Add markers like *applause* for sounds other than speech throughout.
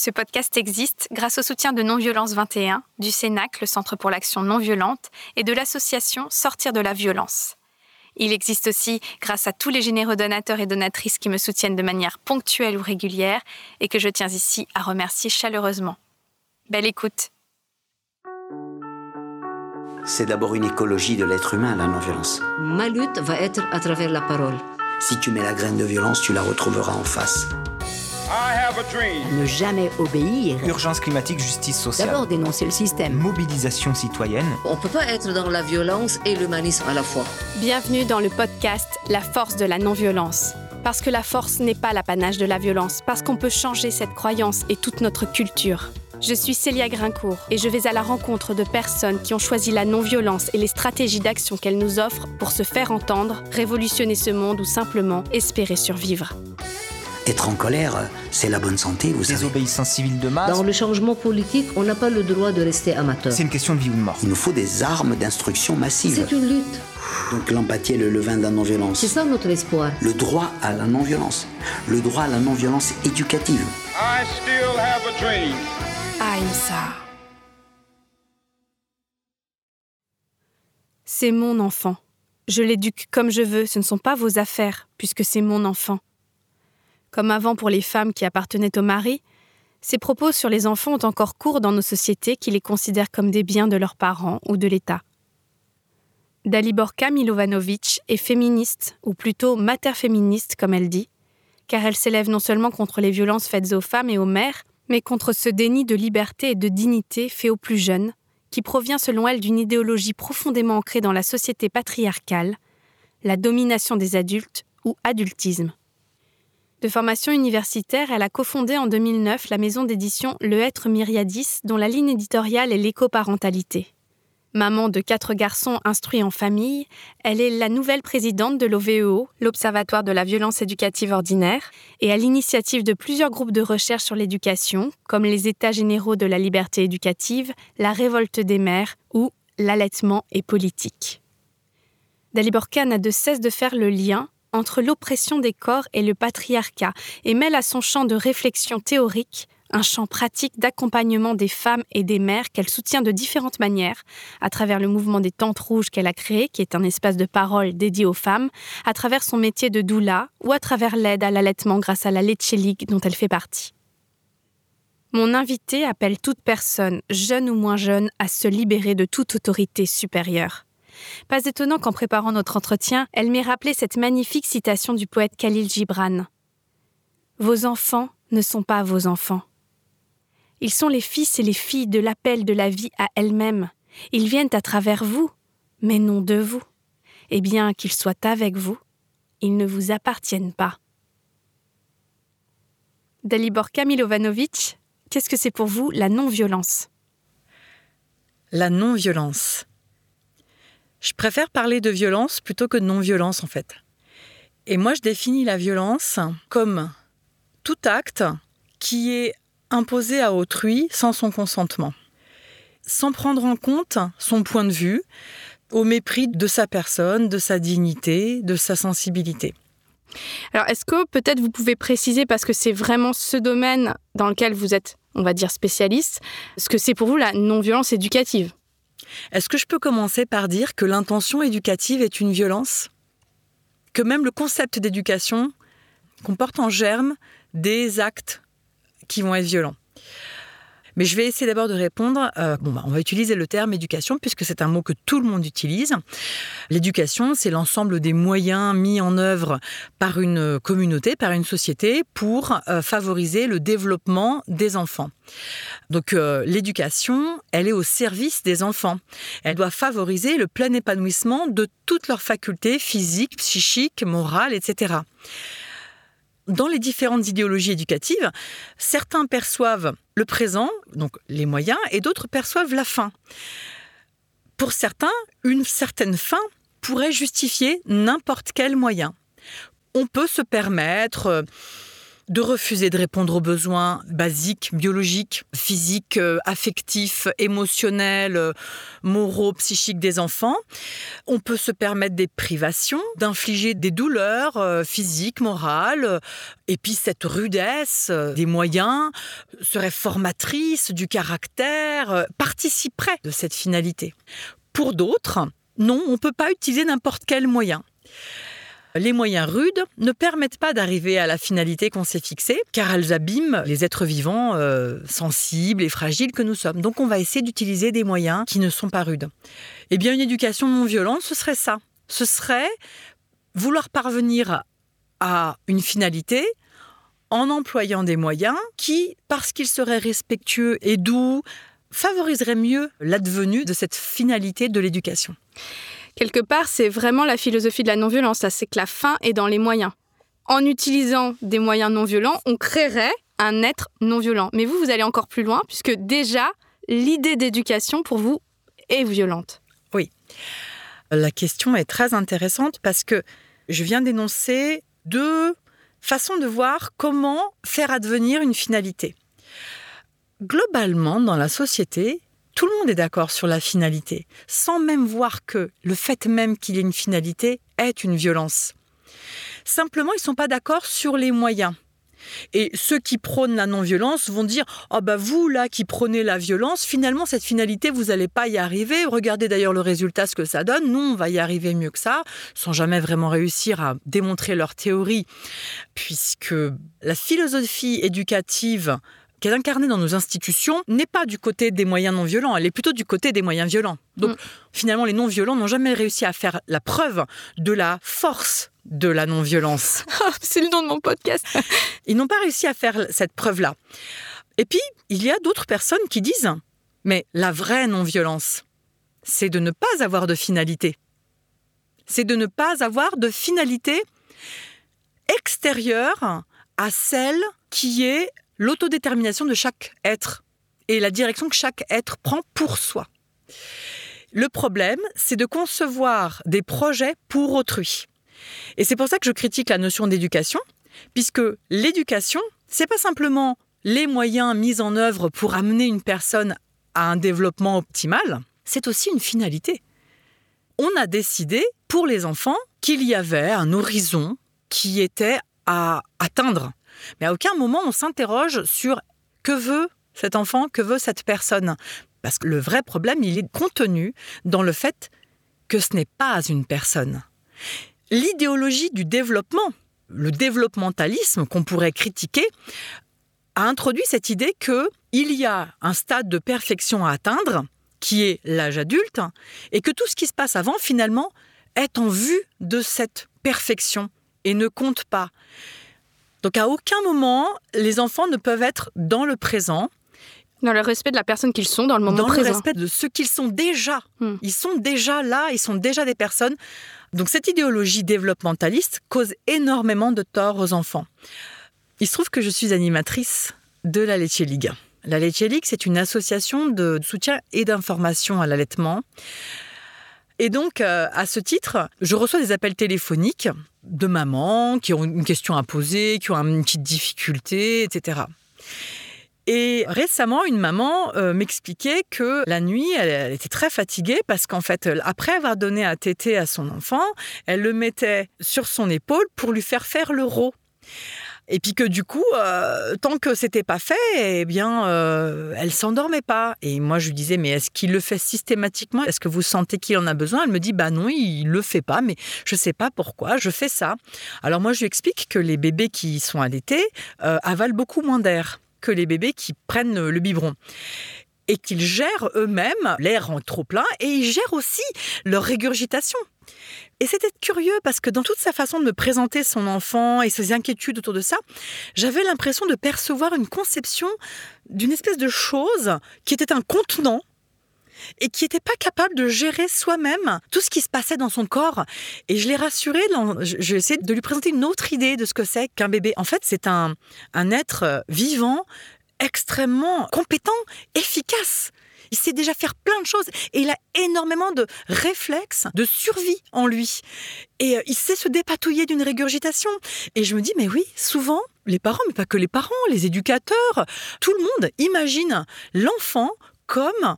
Ce podcast existe grâce au soutien de Non-Violence 21, du CENAC, le Centre pour l'action non violente, et de l'association Sortir de la violence. Il existe aussi grâce à tous les généreux donateurs et donatrices qui me soutiennent de manière ponctuelle ou régulière et que je tiens ici à remercier chaleureusement. Belle écoute. C'est d'abord une écologie de l'être humain, la non-violence. Ma lutte va être à travers la parole. Si tu mets la graine de violence, tu la retrouveras en face. Ne jamais obéir. Urgence climatique, justice sociale. D'abord dénoncer le système. Mobilisation citoyenne. On ne peut pas être dans la violence et l'humanisme à la fois. Bienvenue dans le podcast La force de la non-violence. Parce que la force n'est pas l'apanage de la violence, parce qu'on peut changer cette croyance et toute notre culture. Je suis Célia Grincourt et je vais à la rencontre de personnes qui ont choisi la non-violence et les stratégies d'action qu'elle nous offre pour se faire entendre, révolutionner ce monde ou simplement espérer survivre. Être en colère, c'est la bonne santé, vous savez. Désobéissance civile de masse. Dans le changement politique, on n'a pas le droit de rester amateur. C'est une question de vie ou de mort. Il nous faut des armes d'instruction massive. C'est une lutte. Donc l'empathie est le levain de la non-violence. C'est ça notre espoir. Le droit à la non-violence. Le droit à la non-violence éducative. I still have a dream. Aïmsa. C'est mon enfant. Je l'éduque comme je veux, ce ne sont pas vos affaires, puisque c'est mon enfant. Comme avant pour les femmes qui appartenaient au mari, ces propos sur les enfants ont encore cours dans nos sociétés qui les considèrent comme des biens de leurs parents ou de l'État. Daliborka Milovanovic est féministe, ou plutôt mater-féministe comme elle dit, car elle s'élève non seulement contre les violences faites aux femmes et aux mères, mais contre ce déni de liberté et de dignité fait aux plus jeunes, qui provient selon elle d'une idéologie profondément ancrée dans la société patriarcale, la domination des adultes ou adultisme. De formation universitaire, elle a cofondé en 2009 la maison d'édition Le Être Myriadis, dont la ligne éditoriale est l'écoparentalité. Maman de quatre garçons instruits en famille, elle est la nouvelle présidente de l'OVEO, l'Observatoire de la violence éducative ordinaire, et à l'initiative de plusieurs groupes de recherche sur l'éducation, comme les États généraux de la liberté éducative, la révolte des mères ou l'allaitement et politique. Daliborka n'a de cesse de faire le lien entre l'oppression des corps et le patriarcat et mêle à son champ de réflexion théorique un champ pratique d'accompagnement des femmes et des mères qu'elle soutient de différentes manières, à travers le mouvement des Tentes Rouges qu'elle a créé, qui est un espace de parole dédié aux femmes, à travers son métier de doula ou à travers l'aide à l'allaitement grâce à la Leche dont elle fait partie. Mon invité appelle toute personne, jeune ou moins jeune, à se libérer de toute autorité supérieure. Pas étonnant qu'en préparant notre entretien, elle m'ait rappelé cette magnifique citation du poète Khalil Gibran. Vos enfants ne sont pas vos enfants. Ils sont les fils et les filles de l'appel de la vie à elle-même. Ils viennent à travers vous, mais non de vous. Et bien qu'ils soient avec vous, ils ne vous appartiennent pas. Dalibor Milovanovic, qu'est-ce que c'est pour vous la non-violence? La non-violence. Je préfère parler de violence plutôt que de non-violence en fait. Et moi je définis la violence comme tout acte qui est imposé à autrui sans son consentement, sans prendre en compte son point de vue, au mépris de sa personne, de sa dignité, de sa sensibilité. Alors, est-ce que peut-être vous pouvez préciser, parce que c'est vraiment ce domaine dans lequel vous êtes, on va dire, spécialiste, ce que c'est pour vous la non-violence éducative? Est-ce que je peux commencer par dire que l'intention éducative est une violence? Que même le concept d'éducation comporte en germe des actes qui vont être violents? Mais je vais essayer d'abord de répondre. Euh, bon, bah, on va utiliser le terme éducation puisque c'est un mot que tout le monde utilise. L'éducation, c'est l'ensemble des moyens mis en œuvre par une communauté, par une société pour euh, favoriser le développement des enfants. Donc euh, l'éducation, elle est au service des enfants. Elle doit favoriser le plein épanouissement de toutes leurs facultés physiques, psychiques, morales, etc dans les différentes idéologies éducatives, certains perçoivent le présent, donc les moyens, et d'autres perçoivent la fin. Pour certains, une certaine fin pourrait justifier n'importe quel moyen. On peut se permettre euh, de refuser de répondre aux besoins basiques, biologiques, physiques, euh, affectifs, émotionnels, euh, moraux, psychiques des enfants. On peut se permettre des privations, d'infliger des douleurs euh, physiques, morales. Et puis cette rudesse des moyens serait formatrice du caractère, participerait de cette finalité. Pour d'autres, non, on ne peut pas utiliser n'importe quel moyen. Les moyens rudes ne permettent pas d'arriver à la finalité qu'on s'est fixée, car elles abîment les êtres vivants euh, sensibles et fragiles que nous sommes. Donc on va essayer d'utiliser des moyens qui ne sont pas rudes. Eh bien, une éducation non violente, ce serait ça. Ce serait vouloir parvenir à une finalité en employant des moyens qui, parce qu'ils seraient respectueux et doux, favoriseraient mieux l'advenue de cette finalité de l'éducation. Quelque part, c'est vraiment la philosophie de la non-violence, c'est que la fin est dans les moyens. En utilisant des moyens non violents, on créerait un être non violent. Mais vous, vous allez encore plus loin, puisque déjà, l'idée d'éducation, pour vous, est violente. La question est très intéressante parce que je viens d'énoncer deux façons de voir comment faire advenir une finalité. Globalement, dans la société, tout le monde est d'accord sur la finalité, sans même voir que le fait même qu'il y ait une finalité est une violence. Simplement, ils ne sont pas d'accord sur les moyens. Et ceux qui prônent la non-violence vont dire Ah bah vous là qui prônez la violence, finalement cette finalité vous n'allez pas y arriver. Regardez d'ailleurs le résultat, ce que ça donne. Nous on va y arriver mieux que ça, sans jamais vraiment réussir à démontrer leur théorie, puisque la philosophie éducative qui est incarnée dans nos institutions n'est pas du côté des moyens non violents, elle est plutôt du côté des moyens violents. Donc Mm. finalement les non violents n'ont jamais réussi à faire la preuve de la force de la non-violence. *laughs* c'est le nom de mon podcast. Ils n'ont pas réussi à faire cette preuve-là. Et puis, il y a d'autres personnes qui disent, mais la vraie non-violence, c'est de ne pas avoir de finalité. C'est de ne pas avoir de finalité extérieure à celle qui est l'autodétermination de chaque être et la direction que chaque être prend pour soi. Le problème, c'est de concevoir des projets pour autrui. Et c'est pour ça que je critique la notion d'éducation, puisque l'éducation, c'est pas simplement les moyens mis en œuvre pour amener une personne à un développement optimal, c'est aussi une finalité. On a décidé pour les enfants qu'il y avait un horizon qui était à atteindre. Mais à aucun moment on s'interroge sur que veut cet enfant, que veut cette personne. Parce que le vrai problème, il est contenu dans le fait que ce n'est pas une personne. L'idéologie du développement, le développementalisme qu'on pourrait critiquer, a introduit cette idée que il y a un stade de perfection à atteindre, qui est l'âge adulte, et que tout ce qui se passe avant, finalement, est en vue de cette perfection et ne compte pas. Donc à aucun moment, les enfants ne peuvent être dans le présent, Dans le respect de la personne qu'ils sont dans le moment dans présent. le respect de ce qu'ils sont déjà. Hmm. Ils sont déjà là, ils sont déjà des personnes. Donc cette idéologie développementaliste cause énormément de tort aux enfants. Il se trouve que je suis animatrice de la Laitier League. La Laitier League, c'est une association de soutien et d'information à l'allaitement. Et donc, euh, à ce titre, je reçois des appels téléphoniques de mamans qui ont une question à poser, qui ont une petite difficulté, etc. Et récemment, une maman euh, m'expliquait que la nuit, elle, était très fatiguée parce qu'en fait, après avoir donné à téter à son enfant, elle le mettait sur son épaule pour lui faire faire le rot. Et puis que du coup, euh, tant que c'était pas fait, eh bien, euh, elle s'endormait pas. Et moi, je lui disais, mais est-ce qu'il le fait systématiquement? Est-ce que vous sentez qu'il en a besoin? Elle me dit, bah non, il le fait pas, mais je sais pas pourquoi. Je fais ça. Alors moi, je lui explique que les bébés qui sont allaités euh, avalent beaucoup moins d'air que les bébés qui prennent le biberon. Et qu'ils gèrent eux-mêmes l'air en trop plein et ils gèrent aussi leur régurgitation. Et c'était curieux parce que dans toute sa façon de me présenter son enfant et ses inquiétudes autour de ça, j'avais l'impression de percevoir une conception d'une espèce de chose qui était un contenant et qui n'était pas capable de gérer soi-même tout ce qui se passait dans son corps. Et je l'ai rassuré, j'ai essayé de lui présenter une autre idée de ce que c'est qu'un bébé. En fait, c'est un, un être vivant, extrêmement compétent, efficace. Il sait déjà faire plein de choses et il a énormément de réflexes de survie en lui. Et euh, il sait se dépatouiller d'une régurgitation. Et je me dis, mais oui, souvent, les parents, mais pas que les parents, les éducateurs, tout le monde imagine l'enfant comme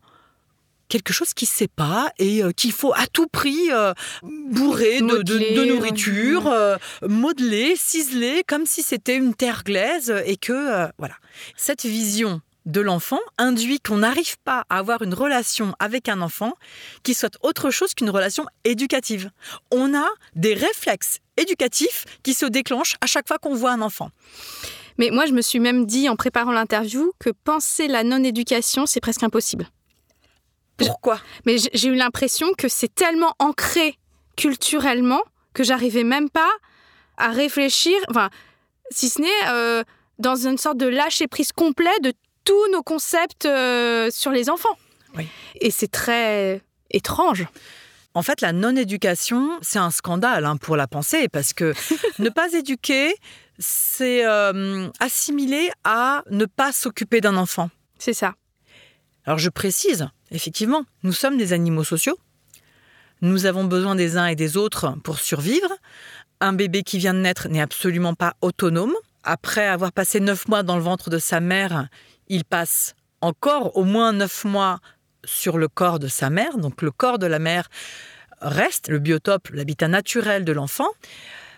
quelque chose qui ne sait pas et euh, qu'il faut à tout prix euh, bourrer de, nourriture, euh, modeler, ciseler, comme si c'était une terre glaise et que, voilà. Cette vision de l'enfant induit qu'on n'arrive pas à avoir une relation avec un enfant qui soit autre chose qu'une relation éducative. On a des réflexes éducatifs qui se déclenchent à chaque fois qu'on voit un enfant. Mais moi, je me suis même dit en préparant l'interview que penser la non-éducation, c'est presque impossible. Pourquoi? Mais j'ai eu l'impression que c'est tellement ancré culturellement que j'arrivais même pas à réfléchir, enfin, si ce n'est euh, dans une sorte de lâcher prise complet de tous nos concepts euh, sur les enfants. Oui. Et c'est très étrange. En fait, la non-éducation, c'est un scandale hein, pour la pensée, parce que *laughs* ne pas éduquer, c'est euh, assimilé à ne pas s'occuper d'un enfant. C'est ça. Alors je précise, effectivement, nous sommes des animaux sociaux. Nous avons besoin des uns et des autres pour survivre. Un bébé qui vient de naître n'est absolument pas autonome. Après avoir passé neuf mois dans le ventre de sa mère, il passe encore au moins neuf mois sur le corps de sa mère. Donc le corps de la mère reste le biotope, l'habitat naturel de l'enfant.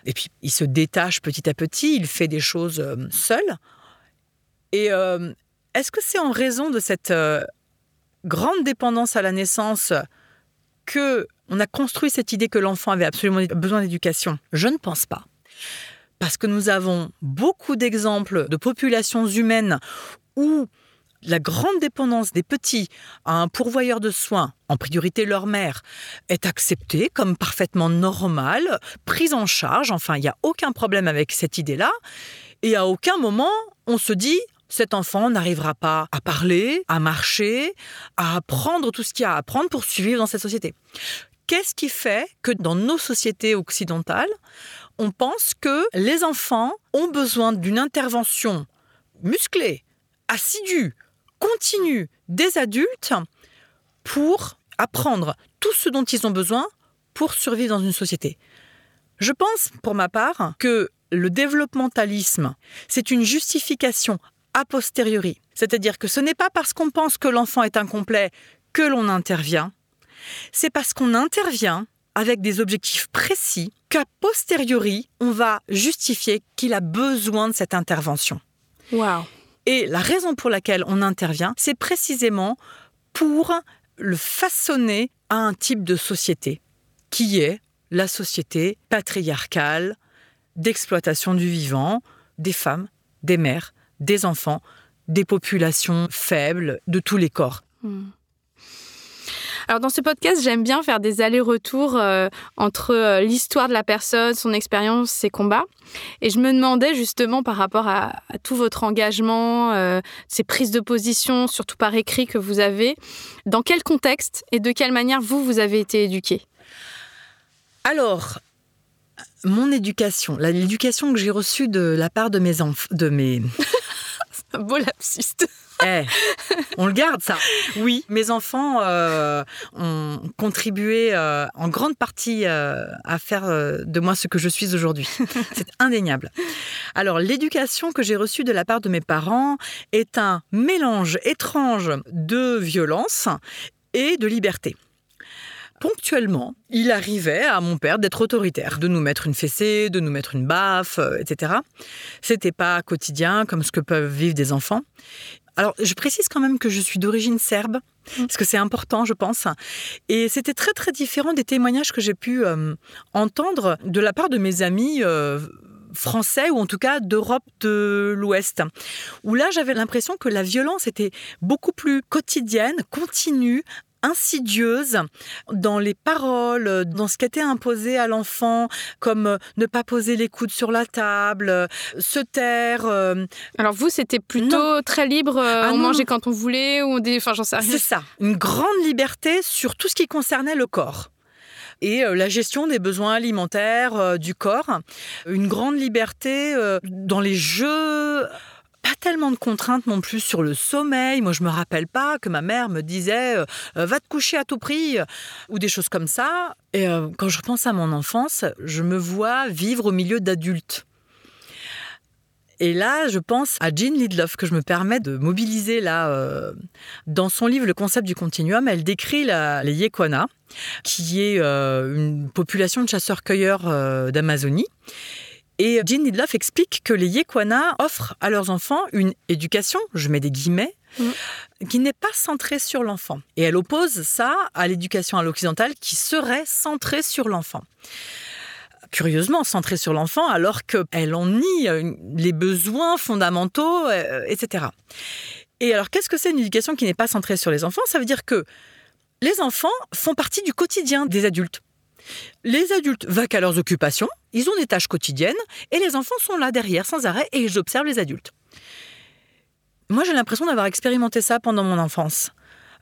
Et puis il se détache petit à petit, il fait des choses euh, seul. Et euh, est-ce que c'est en raison de cette euh, grande dépendance à la naissance que on a construit cette idée que l'enfant avait absolument besoin d'éducation? Je ne pense pas. Parce que nous avons beaucoup d'exemples de populations humaines où la grande dépendance des petits à un pourvoyeur de soins, en priorité leur mère, est acceptée comme parfaitement normale, prise en charge. Enfin, il n'y a aucun problème avec cette idée-là. Et à aucun moment, on se dit, cet enfant n'arrivera pas à parler, à marcher, à apprendre tout ce qu'il y a à apprendre pour survivre dans cette société. Qu'est-ce qui fait que dans nos sociétés occidentales, on pense que les enfants ont besoin d'une intervention musclée, assidue, continue des adultes pour apprendre tout ce dont ils ont besoin pour survivre dans une société Je pense, pour ma part, que le développementalisme, c'est une justification a posteriori. C'est-à-dire que ce n'est pas parce qu'on pense que l'enfant est incomplet que l'on intervient, c'est parce qu'on intervient avec des objectifs précis qu'a posteriori, on va justifier qu'il a besoin de cette intervention. Waouh. Et la raison pour laquelle on intervient, c'est précisément pour le façonner à un type de société, qui est la société patriarcale d'exploitation du vivant, des femmes, des mères, des enfants, des populations faibles, de tous les corps. Alors dans ce podcast, j'aime bien faire des allers-retours euh, entre euh, l'histoire de la personne, son expérience, ses combats. Et je me demandais justement par rapport à, tout votre engagement, euh, ces prises de position, surtout par écrit que vous avez, dans quel contexte et de quelle manière vous, vous avez été éduqué? Alors, mon éducation, l'éducation que j'ai reçue de la part de mes enfants, de mes... *laughs* Beau lapsiste. Eh, on le garde ça. Oui, mes enfants euh, ont contribué euh, en grande partie euh, à faire de moi ce que je suis aujourd'hui. *laughs* C'est indéniable. Alors, l'éducation que j'ai reçue de la part de mes parents est un mélange étrange de violence et de liberté. Ponctuellement, il arrivait à mon père d'être autoritaire, de nous mettre une fessée, de nous mettre une baffe, euh, etc. C'était pas quotidien comme ce que peuvent vivre des enfants. Alors, je précise quand même que je suis d'origine serbe, parce que c'est important, je pense. Et c'était très, très différent des témoignages que j'ai pu euh, entendre de la part de mes amis euh, français, ou en tout cas d'Europe de l'Ouest, où là, j'avais l'impression que la violence était beaucoup plus quotidienne, continue, insidieuse dans les paroles, dans ce qui était imposé à l'enfant, comme euh, ne pas poser les coudes sur la table, euh, se taire, euh, Alors vous, c'était plutôt très libre, Ah on non. mangeait quand on voulait, ou on dé... enfin j'en sais rien. C'est ça, une grande liberté sur tout ce qui concernait le corps. Et la gestion des besoins alimentaires euh, du corps, une grande liberté euh, dans les jeux pas tellement de contraintes non plus sur le sommeil. Moi, je me rappelle pas que ma mère me disait euh, euh, va te coucher à tout prix euh, ou des choses comme ça. Et quand je repense à mon enfance, je me vois vivre au milieu d'adultes. Et là, je pense à Jean Lidloff que je me permets de mobiliser là dans son livre Le concept du continuum. Elle décrit les Yekwana, qui est une population de chasseurs-cueilleurs d'Amazonie. Et Jean Lidloff explique que les Yekwana offrent à leurs enfants une éducation, je mets des guillemets, qui n'est pas centrée sur l'enfant. Et elle oppose ça à l'éducation à l'occidentale qui serait centrée sur l'enfant curieusement centrée sur l'enfant alors qu'elle en nie euh, les besoins fondamentaux, euh, etc. Et alors qu'est-ce que c'est une éducation qui n'est pas centrée sur les enfants? Ça veut dire que les enfants font partie du quotidien des adultes. Les adultes vaquent à leurs occupations, ils ont des tâches quotidiennes, et les enfants sont là derrière sans arrêt et ils observent les adultes. Moi, j'ai l'impression d'avoir expérimenté ça pendant mon enfance.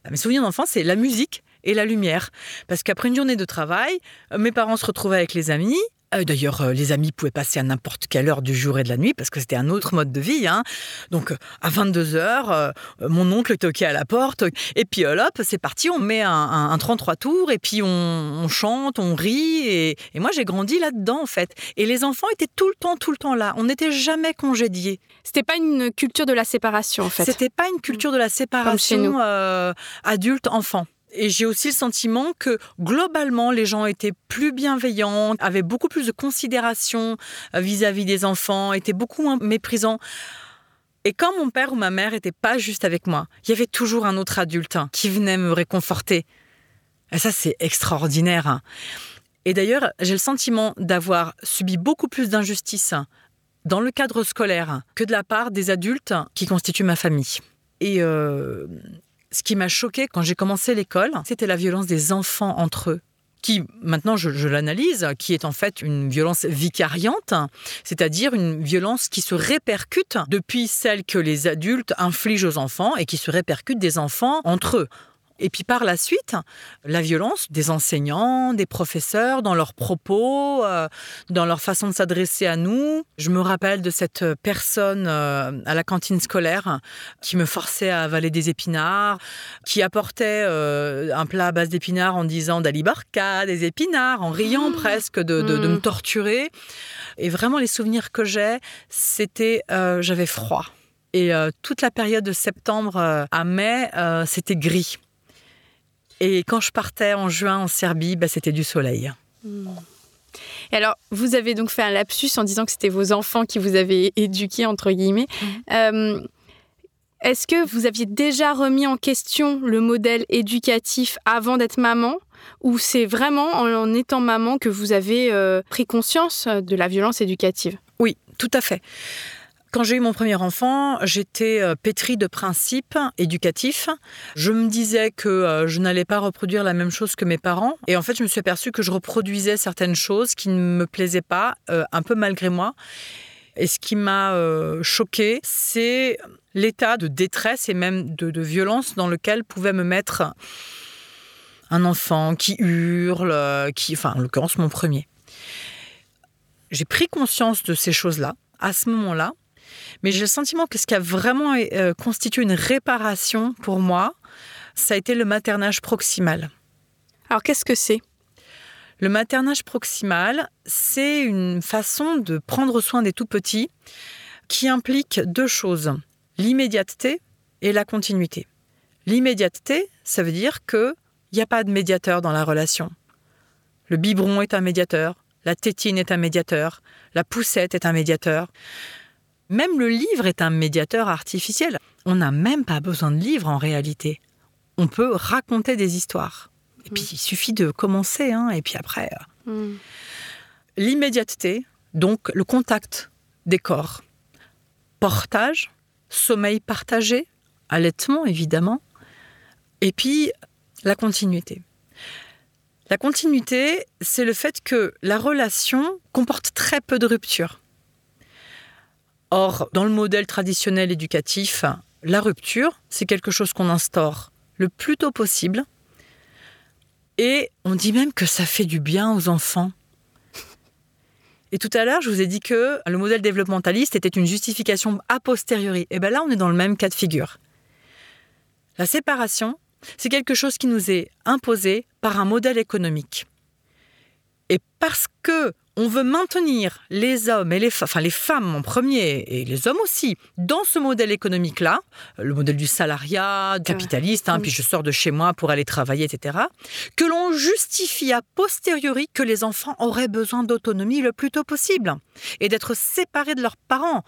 Mes souvenirs d'enfance, c'est la musique et la lumière. Parce qu'après une journée de travail, euh, mes parents se retrouvaient avec les amis. Euh, D'ailleurs, euh, les amis pouvaient passer à n'importe quelle heure du jour et de la nuit parce que c'était un autre mode de vie. hein. Donc, euh, à 22 heures, euh, mon oncle toquait à la porte. Et puis, hop, c'est parti, on met un, un- un 33 tours et puis on, on chante, on rit. Et, et moi, j'ai grandi là-dedans, en fait. Et les enfants étaient tout le temps, tout le temps là. On n'était jamais congédiés. C'était pas une culture de la séparation, en fait. C'était pas une culture de la séparation nous. euh, adulte-enfant. Et j'ai aussi le sentiment que globalement, les gens étaient plus bienveillants, avaient beaucoup plus de considération euh, vis-à-vis des enfants, étaient beaucoup moins méprisants. Et quand mon père ou ma mère n'étaient pas juste avec moi, il y avait toujours un autre adulte hein, qui venait me réconforter. Et ça, c'est extraordinaire. hein. Et d'ailleurs, j'ai le sentiment d'avoir subi beaucoup plus d'injustice dans le cadre scolaire que de la part des adultes qui constituent ma famille. Et euh, ce qui m'a choqué quand j'ai commencé l'école, c'était la violence des enfants entre eux qui, maintenant je, je l'analyse, qui est en fait une violence vicariante, c'est-à-dire une violence qui se répercute depuis celle que les adultes infligent aux enfants et qui se répercute des enfants entre eux. Et puis par la suite, la violence des enseignants, des professeurs, dans leurs propos, euh, dans leur façon de s'adresser à nous. Je me rappelle de cette personne euh, à la cantine scolaire qui me forçait à avaler des épinards, qui apportait euh, un plat à base d'épinards en disant d'Alibarca, des épinards, en riant presque de, de- de me torturer. Et vraiment, les souvenirs que j'ai, c'était j'avais froid. Et toute la période de septembre à mai, c'était gris. Et quand je partais en juin en Serbie, bah, c'était du soleil. Et alors, vous avez donc fait un lapsus en disant que c'était vos enfants qui vous avaient éduqué, entre guillemets. Euh, Est-ce que vous aviez déjà remis en question le modèle éducatif avant d'être maman? Ou c'est vraiment en, en étant maman que vous avez euh, pris conscience de la violence éducative? Oui, tout à fait. Quand j'ai eu mon premier enfant, j'étais euh, pétrie de principes éducatifs. Je me disais que euh, je n'allais pas reproduire la même chose que mes parents. Et en fait, je me suis aperçue que je reproduisais certaines choses qui ne me plaisaient pas, euh, un peu malgré moi. Et ce qui m'a choquée, c'est l'état de détresse et même de, violence dans lequel pouvait me mettre un enfant qui hurle, qui, enfin, en l'occurrence, mon premier. J'ai pris conscience de ces choses-là à ce moment-là, mais j'ai le sentiment que ce qui a vraiment euh, constitué une réparation pour moi, ça a été le maternage proximal. Alors, qu'est-ce que c'est? Le maternage proximal, c'est une façon de prendre soin des tout petits qui implique deux choses, l'immédiateté et la continuité. L'immédiateté, ça veut dire qu'il n'y a pas de médiateur dans la relation. Le biberon est un médiateur, la tétine est un médiateur, la poussette est un médiateur. Même le livre est un médiateur artificiel. On n'a même pas besoin de livre en réalité. On peut raconter des histoires. Et puis il suffit de commencer, hein, et puis après. euh, L'immédiateté, donc le contact des corps. Portage, sommeil partagé, allaitement évidemment, et puis la continuité. La continuité, c'est le fait que la relation comporte très peu de ruptures. Or, dans le modèle traditionnel éducatif, la rupture, c'est quelque chose qu'on instaure le plus tôt possible. Et on dit même que ça fait du bien aux enfants. Et tout à l'heure, je vous ai dit que le modèle développementaliste était une justification a posteriori. Et bien là, on est dans le même cas de figure. La séparation, c'est quelque chose qui nous est imposé par un modèle économique. Et parce que on veut maintenir les hommes et les, fa- enfin les femmes en premier et les hommes aussi dans ce modèle économique-là, le modèle du salariat capitaliste, hein, Oui. puis je sors de chez moi pour aller travailler, etc., que l'on justifie a posteriori que les enfants auraient besoin d'autonomie le plus tôt possible et d'être séparés de leurs parents.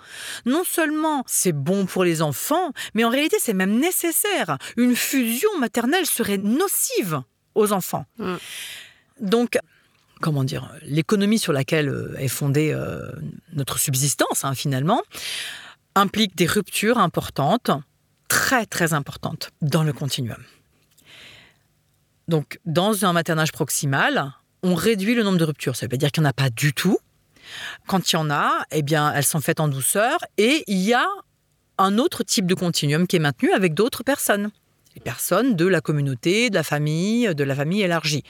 Non seulement c'est bon pour les enfants, mais en réalité c'est même nécessaire. Une fusion maternelle serait nocive aux enfants. Donc, comment dire, l'économie sur laquelle euh, est fondée euh, notre subsistance, hein, finalement, implique des ruptures importantes, très très importantes, dans le continuum. Donc, dans un maternage proximal, on réduit le nombre de ruptures. Ça veut pas dire qu'il n'y en a pas du tout. Quand il y en a, eh bien, elles sont faites en douceur et il y a un autre type de continuum qui est maintenu avec d'autres personnes. Les personnes de la communauté, de la famille, de la famille élargie.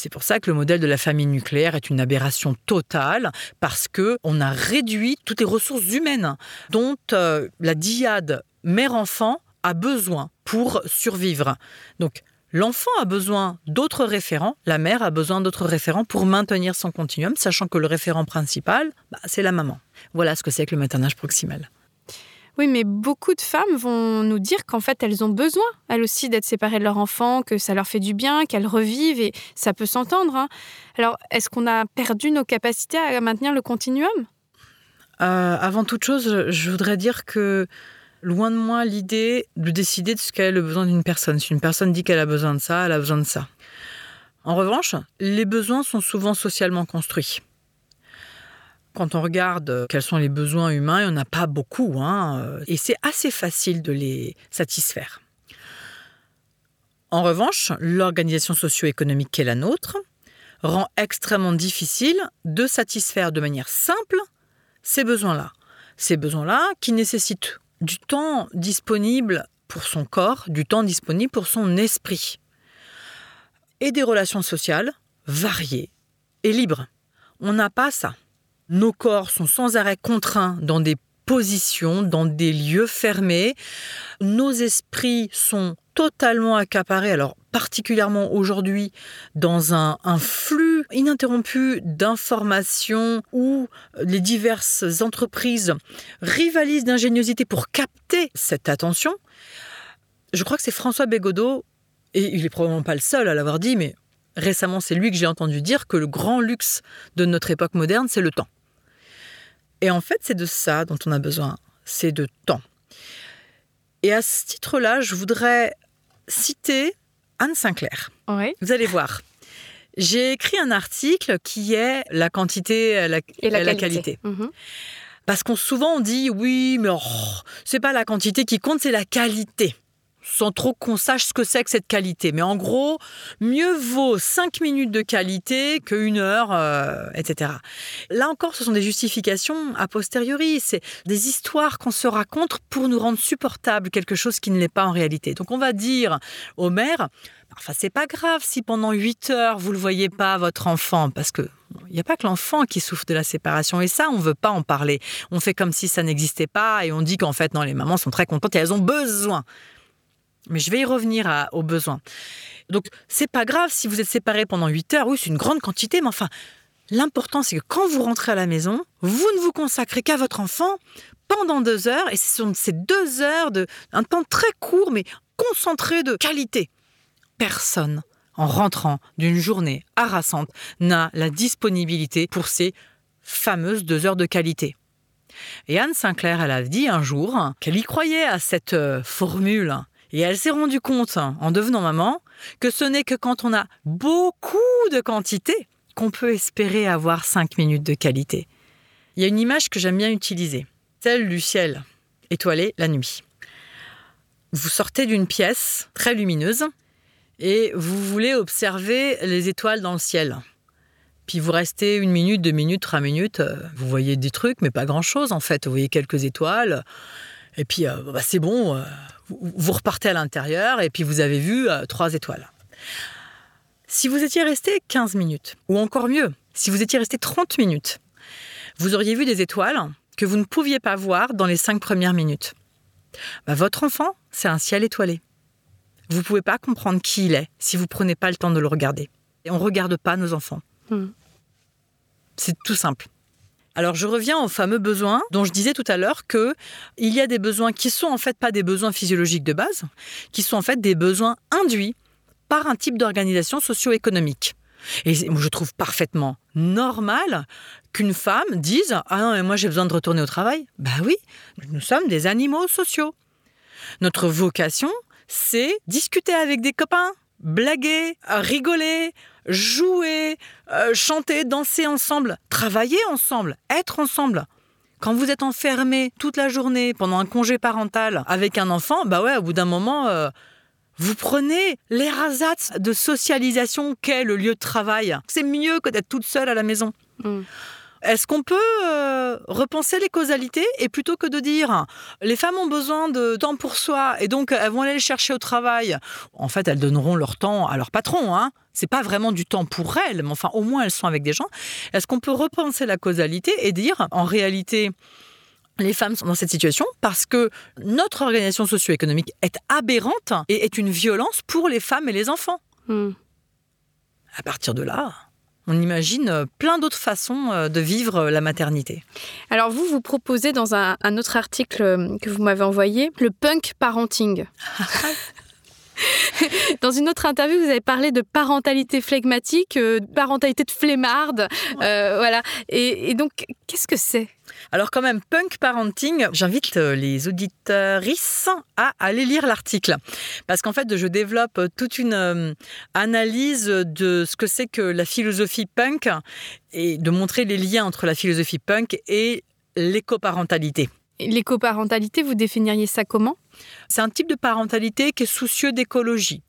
C'est pour ça que le modèle de la famille nucléaire est une aberration totale parce que on a réduit toutes les ressources humaines dont euh, la dyade mère-enfant a besoin pour survivre. Donc l'enfant a besoin d'autres référents, la mère a besoin d'autres référents pour maintenir son continuum, sachant que le référent principal, bah, c'est la maman. Voilà ce que c'est que le maternage proximal. Oui, mais beaucoup de femmes vont nous dire qu'en fait, elles ont besoin, elles aussi, d'être séparées de leur enfant, que ça leur fait du bien, qu'elles revivent, et ça peut s'entendre. hein. Alors, est-ce qu'on a perdu nos capacités à maintenir le continuum? Euh, avant toute chose, je- voudrais dire que loin de moi l'idée de décider de ce qu'a le besoin d'une personne. Si une personne dit qu'elle a besoin de ça, elle a besoin de ça. En revanche, les besoins sont souvent socialement construits. Quand on regarde quels sont les besoins humains, il n'y en a pas beaucoup, hein, euh, et c'est assez facile de les satisfaire. En revanche, l'organisation socio-économique qui est la nôtre rend extrêmement difficile de satisfaire de manière simple ces besoins-là. Ces besoins-là qui nécessitent du temps disponible pour son corps, du temps disponible pour son esprit. Et des relations sociales variées et libres. On n'a pas ça. Nos corps sont sans arrêt contraints dans des positions, dans des lieux fermés. Nos esprits sont totalement accaparés, alors particulièrement aujourd'hui, dans un, flux ininterrompu d'informations où les diverses entreprises rivalisent d'ingéniosité pour capter cette attention. Je crois que c'est François Bégodeau, et il est probablement pas le seul à l'avoir dit, mais récemment c'est lui que j'ai entendu dire que le grand luxe de notre époque moderne, c'est le temps. Et en fait, c'est de ça dont on a besoin, c'est de temps. Et à ce titre-là, je voudrais citer Anne Sinclair. Oui. Vous allez voir. J'ai écrit un article qui est la quantité la, Et la, la qualité. Mhm. Parce qu'on souvent on dit oui, mais oh, c'est pas la quantité qui compte, c'est la qualité. Sans trop qu'on sache ce que c'est que cette qualité. Mais en gros, mieux vaut 5 minutes de qualité qu'une heure, euh, etc. Là encore, ce sont des justifications a posteriori. C'est des histoires qu'on se raconte pour nous rendre supportable quelque chose qui ne l'est pas en réalité. Donc on va dire au maire, enfin c'est pas grave si pendant 8 heures vous le voyez pas votre enfant, parce que il n'y a pas que l'enfant qui souffre de la séparation. Et ça, on veut pas en parler. On fait comme si ça n'existait pas et on dit qu'en fait, non, les mamans sont très contentes et elles ont besoin. Mais je vais y revenir à- aux besoins. Donc, c'est pas grave si vous êtes séparés pendant 8 heures. Oui, c'est une grande quantité, mais enfin, l'important, c'est que quand vous rentrez à la maison, vous ne vous consacrez qu'à votre enfant pendant deux heures. Et ce sont ces deux heures de un temps très court, mais concentré de qualité. Personne, en rentrant d'une journée harassante, n'a la disponibilité pour ces fameuses deux heures de qualité. Et Anne Sinclair, elle a dit un jour qu'elle y croyait à cette euh, formule. Et elle s'est rendue compte, en devenant maman, que ce n'est que quand on a beaucoup de quantité qu'on peut espérer avoir cinq minutes de qualité. Il y a une image que j'aime bien utiliser, celle du ciel étoilé la nuit. Vous sortez d'une pièce très lumineuse et vous voulez observer les étoiles dans le ciel. Puis vous restez une minute, deux minutes, trois minutes, euh, vous voyez des trucs, mais pas grand-chose en fait. Vous voyez quelques étoiles, et puis euh, bah, c'est bon, euh, vous, repartez à l'intérieur, et puis vous avez vu euh, trois étoiles. Si vous étiez resté 15 minutes, ou encore mieux, si vous étiez resté 30 minutes, vous auriez vu des étoiles que vous ne pouviez pas voir dans les cinq premières minutes. Bah, votre enfant, c'est un ciel étoilé. Vous ne pouvez pas comprendre qui il est si vous prenez pas le temps de le regarder. Et on ne regarde pas nos enfants. Hmm. C'est tout simple. Alors je reviens aux fameux besoins dont je disais tout à l'heure que il y a des besoins qui sont en fait pas des besoins physiologiques de base, qui sont en fait des besoins induits par un type d'organisation socio-économique. Et je trouve parfaitement normal qu'une femme dise Ah non, mais moi j'ai besoin de retourner au travail. Bah oui, nous sommes des animaux sociaux. Notre vocation, c'est discuter avec des copains, blaguer, rigoler, jouer, euh, chanter, danser ensemble, travailler ensemble, être ensemble. Quand vous êtes enfermé toute la journée pendant un congé parental avec un enfant, bah ouais, au bout d'un moment, euh, vous prenez les rasats de socialisation qu'est le lieu de travail. C'est mieux que d'être toute seule à la maison. Mm. Est-ce qu'on peut euh, repenser les causalités et plutôt que de dire les femmes ont besoin de temps pour soi et donc elles vont aller le chercher au travail, en fait elles donneront leur temps à leur patron. Hein c'est pas vraiment du temps pour elles, mais enfin au moins elles sont avec des gens. Est-ce qu'on peut repenser la causalité et dire en réalité les femmes sont dans cette situation parce que notre organisation socio-économique est aberrante et est une violence pour les femmes et les enfants? Hmm. À partir de là, on imagine euh, plein d'autres façons euh, de vivre euh, la maternité. Alors vous, vous proposez dans un, un autre article que vous m'avez envoyé le punk parenting. *laughs* *laughs* Dans une autre interview, vous avez parlé de parentalité flegmatique, euh, parentalité de flemmarde, euh, voilà. Et, et donc, qu'est-ce que c'est? Alors quand même, punk parenting, j'invite euh, les auditeuristes à aller lire l'article. Parce qu'en fait, je développe toute une euh, analyse de ce que c'est que la philosophie punk et de montrer les liens entre la philosophie punk et l'écoparentalité. L'écoparentalité, vous définiriez ça comment? C'est un type de parentalité qui est soucieux d'écologie.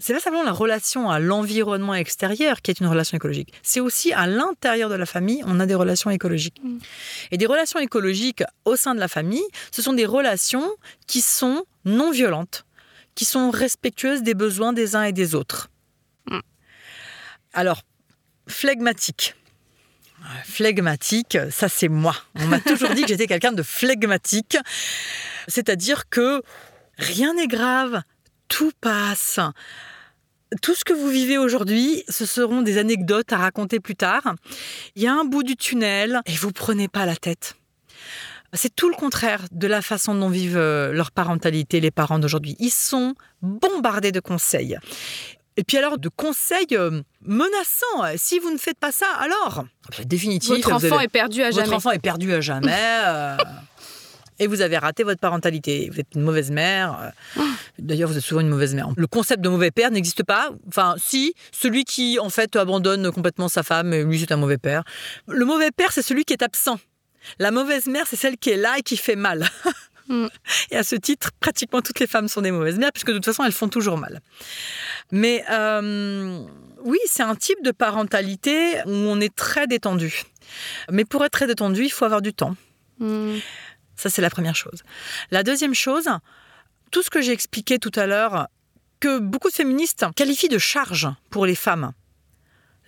C'est pas simplement la relation à l'environnement extérieur qui est une relation écologique. C'est aussi à l'intérieur de la famille, on a des relations écologiques. Mm. Et des relations écologiques au sein de la famille, ce sont des relations qui sont non violentes, qui sont respectueuses des besoins des uns et des autres. Mm. Alors, flegmatique. Flegmatique, ça c'est moi. On m'a toujours dit que j'étais quelqu'un de flegmatique. C'est-à-dire que rien n'est grave, tout passe. Tout ce que vous vivez aujourd'hui, ce seront des anecdotes à raconter plus tard. Il y a un bout du tunnel et vous prenez pas la tête. C'est tout le contraire de la façon dont vivent euh, leur parentalité les parents d'aujourd'hui. Ils sont bombardés de conseils. Et puis alors, de conseils euh, menaçants. Si vous ne faites pas ça, alors Définitif. Votre vous enfant avez- est perdu à votre jamais. enfant est perdu à jamais. *laughs* euh, et vous avez raté votre parentalité. Vous êtes une mauvaise mère. euh, D'ailleurs, vous êtes souvent une mauvaise mère. Le concept de mauvais père n'existe pas. Enfin, si, celui qui, en fait, abandonne complètement sa femme, lui, c'est un mauvais père. Le mauvais père, c'est celui qui est absent. La mauvaise mère, c'est celle qui est là et qui fait mal. Mm. *laughs* Et à ce titre, pratiquement toutes les femmes sont des mauvaises mères, puisque de toute façon, elles font toujours mal. Mais euh, oui, c'est un type de parentalité où on est très détendu. Mais pour être très détendu, il faut avoir du temps. Hmm. Ça, c'est la première chose. La deuxième chose, tout ce que j'ai expliqué tout à l'heure, que beaucoup de féministes qualifient de charge pour les femmes.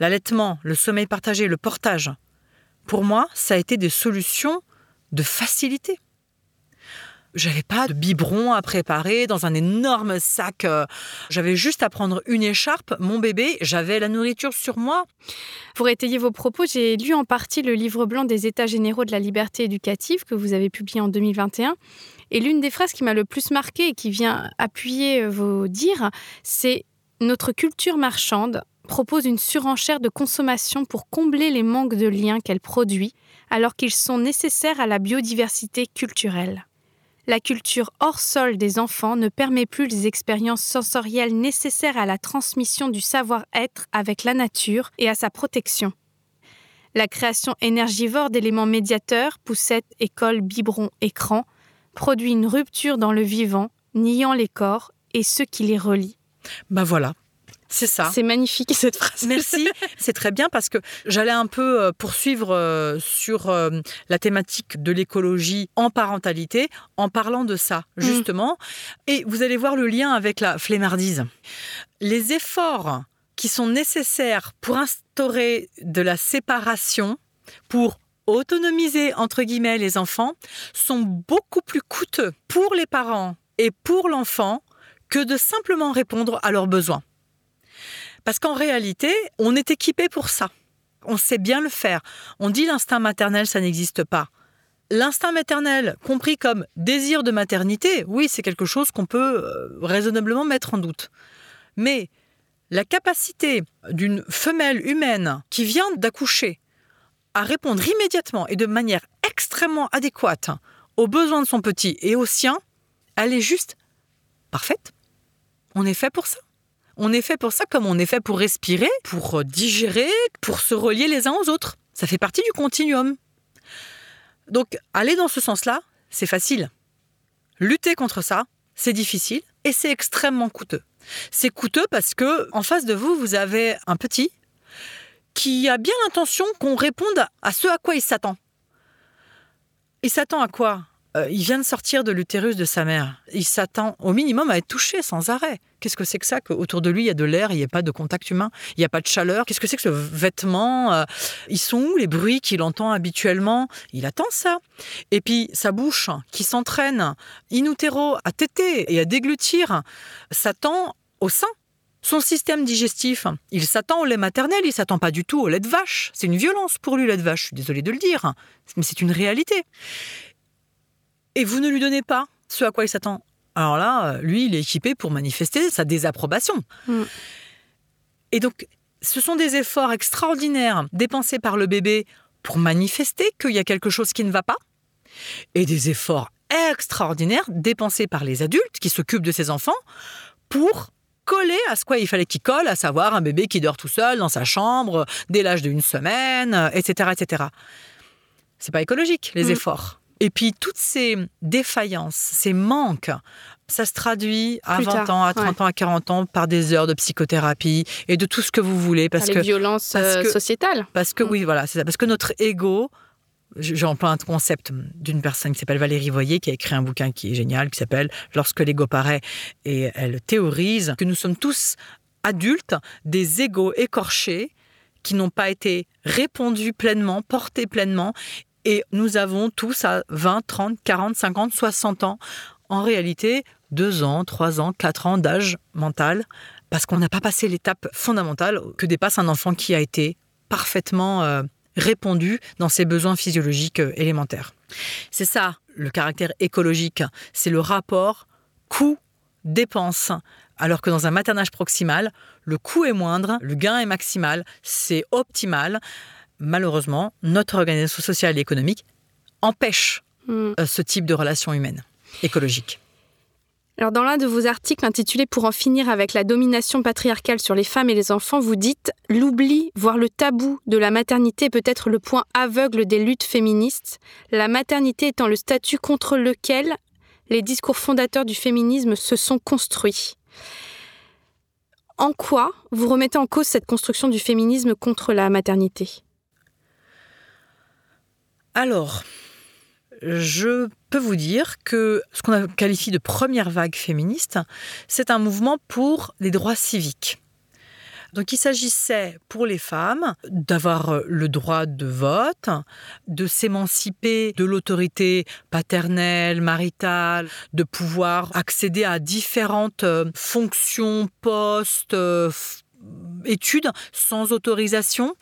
L'allaitement, le sommeil partagé, le portage. Pour moi, ça a été des solutions de facilité. J'avais pas de biberon à préparer dans un énorme sac. euh, J'avais juste à prendre une écharpe, mon bébé, j'avais la nourriture sur moi. Pour étayer vos propos, j'ai lu en partie le livre blanc des États généraux de la liberté éducative que vous avez publié en 2021. Et l'une des phrases qui m'a le plus marqué et qui vient appuyer euh, vos dires, c'est Notre culture marchande propose une surenchère de consommation pour combler les manques de liens qu'elle produit, alors qu'ils sont nécessaires à la biodiversité culturelle. La culture hors sol des enfants ne permet plus les expériences sensorielles nécessaires à la transmission du savoir-être avec la nature et à sa protection. La création énergivore d'éléments médiateurs, poussettes, écoles, biberons, écrans, produit une rupture dans le vivant, niant les corps et ceux qui les relient. Ben voilà, c'est ça. C'est magnifique *laughs* cette phrase. Merci, c'est très bien parce que j'allais un peu euh, poursuivre euh, sur euh, la thématique de l'écologie en parentalité en parlant de ça, justement. Et vous allez voir le lien avec la flemmardise. Les efforts qui sont nécessaires pour instaurer de la séparation, pour autonomiser entre guillemets les enfants sont beaucoup plus coûteux pour les parents et pour l'enfant que de simplement répondre à leurs besoins. Parce qu'en réalité, on est équipé pour ça. On sait bien le faire. On dit l'instinct maternel, ça n'existe pas. L'instinct maternel, compris comme désir de maternité, oui, c'est quelque chose qu'on peut euh, raisonnablement mettre en doute. Mais la capacité d'une femelle humaine qui vient d'accoucher à répondre immédiatement et de manière extrêmement adéquate aux besoins de son petit et aux siens, elle est juste parfaite. On est fait pour ça. On est fait pour ça comme on est fait pour respirer, pour digérer, pour se relier les uns aux autres. Ça fait partie du continuum. Donc aller dans ce sens-là, c'est facile. Lutter contre ça, c'est difficile et c'est extrêmement coûteux. C'est coûteux parce que en face de vous, vous avez un petit qui a bien l'intention qu'on réponde à ce à quoi il s'attend. Il s'attend à quoi? Euh, il vient de sortir de l'utérus de sa mère. Il s'attend au minimum à être touché sans arrêt. Qu'est-ce que c'est que ça Qu'autour de lui, il y a de l'air, il n'y a pas de contact humain, il n'y a pas de chaleur? Qu'est-ce que c'est que ce vêtement euh, Ils sont où les bruits qu'il entend habituellement? Il attend ça. Et puis sa bouche qui s'entraîne in utero à téter et à déglutir s'attend au sein. Son système digestif, il s'attend au lait maternel, il s'attend pas du tout au lait de vache. C'est une violence pour lui, le lait de vache. Je suis désolée de le dire, mais c'est une réalité et vous ne lui donnez pas ce à quoi il s'attend. Alors là, lui, il est équipé pour manifester sa désapprobation. Mm. Et donc, ce sont des efforts extraordinaires dépensés par le bébé pour manifester qu'il y a quelque chose qui ne va pas, et des efforts extraordinaires dépensés par les adultes qui s'occupent de ces enfants pour coller à ce quoi il fallait qu'il colle, à savoir un bébé qui dort tout seul dans sa chambre dès l'âge d'une semaine, etc., etc. C'est pas écologique les mm. efforts. Et puis toutes ces défaillances, ces manques, ça se traduit à 20 ans, à 30 ans, à 40 ans par des heures de psychothérapie et de tout ce que vous voulez. Parce les que, violences euh, sociétales. Parce que, mm. oui, voilà, c'est ça. Parce que notre ego, j'emploie un concept d'une personne qui s'appelle Valérie Voyer, qui a écrit un bouquin qui est génial, qui s'appelle Lorsque l'ego paraît, et elle théorise que nous sommes tous adultes, des égos écorchés qui n'ont pas été répondus pleinement, portés pleinement, et nous avons tous à 20, 30, 40, 50, 60 ans, en réalité, 2 ans, 3 ans, 4 ans d'âge mental, parce qu'on n'a pas passé l'étape fondamentale que dépasse un enfant qui a été parfaitement euh, répondu dans ses besoins physiologiques euh, élémentaires. C'est ça, le caractère écologique, c'est le rapport coût-dépense. Alors que dans un maternage proximal, le coût est moindre, le gain est maximal, c'est optimal malheureusement, notre organisation sociale et économique empêche hmm. euh, ce type de relation humaine, écologique. Alors dans l'un de vos articles intitulé Pour en finir avec la domination patriarcale sur les femmes et les enfants, vous dites L'oubli, voire le tabou de la maternité peut être le point aveugle des luttes féministes, la maternité étant le statut contre lequel les discours fondateurs du féminisme se sont construits. En quoi vous remettez en cause cette construction du féminisme contre la maternité? Alors, je peux vous dire que ce qu'on qualifie de première vague féministe, c'est un mouvement pour les droits civiques. Donc il s'agissait pour les femmes d'avoir le droit de vote, de s'émanciper de l'autorité paternelle, maritale, de pouvoir accéder à différentes fonctions, postes, études sans autorisation,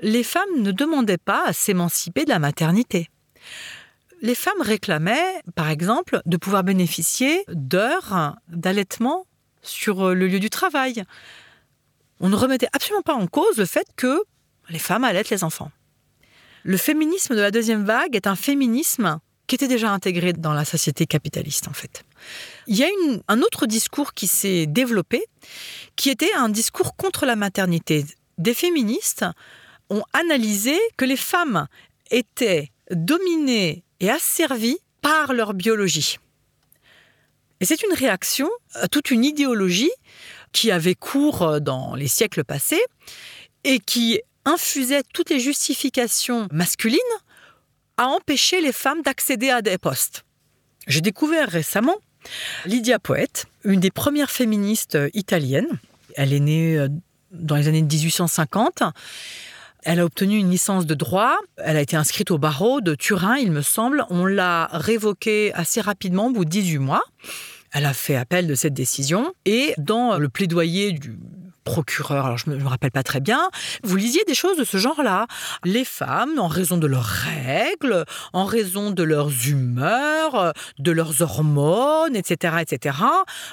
les femmes ne demandaient pas à s'émanciper de la maternité. Les femmes réclamaient, par exemple, de pouvoir bénéficier d'heures d'allaitement sur le lieu du travail. On ne remettait absolument pas en cause le fait que les femmes allaitent les enfants. Le féminisme de la deuxième vague est un féminisme qui était déjà intégré dans la société capitaliste, en fait. Il y a un autre discours qui s'est développé, qui était un discours contre la maternité. Des féministes ont analysé que les femmes étaient dominées et asservies par leur biologie. Et c'est une réaction à toute une idéologie qui avait cours dans les siècles passés et qui infusait toutes les justifications masculines à empêcher les femmes d'accéder à des postes. J'ai découvert récemment Lydia Poète, une des premières féministes italiennes. Elle est née euh, dans les années 1850. Elle a obtenu une licence de droit. Elle a été inscrite au barreau de Turin, il me semble. On l'a révoquée assez rapidement, au bout de 18 mois. Elle a fait appel de cette décision. Et dans le plaidoyer du procureur, alors je ne me, rappelle pas très bien, vous lisiez des choses de ce genre-là. Les femmes, en raison de leurs règles, en raison de leurs humeurs, de leurs hormones, etc., etc.,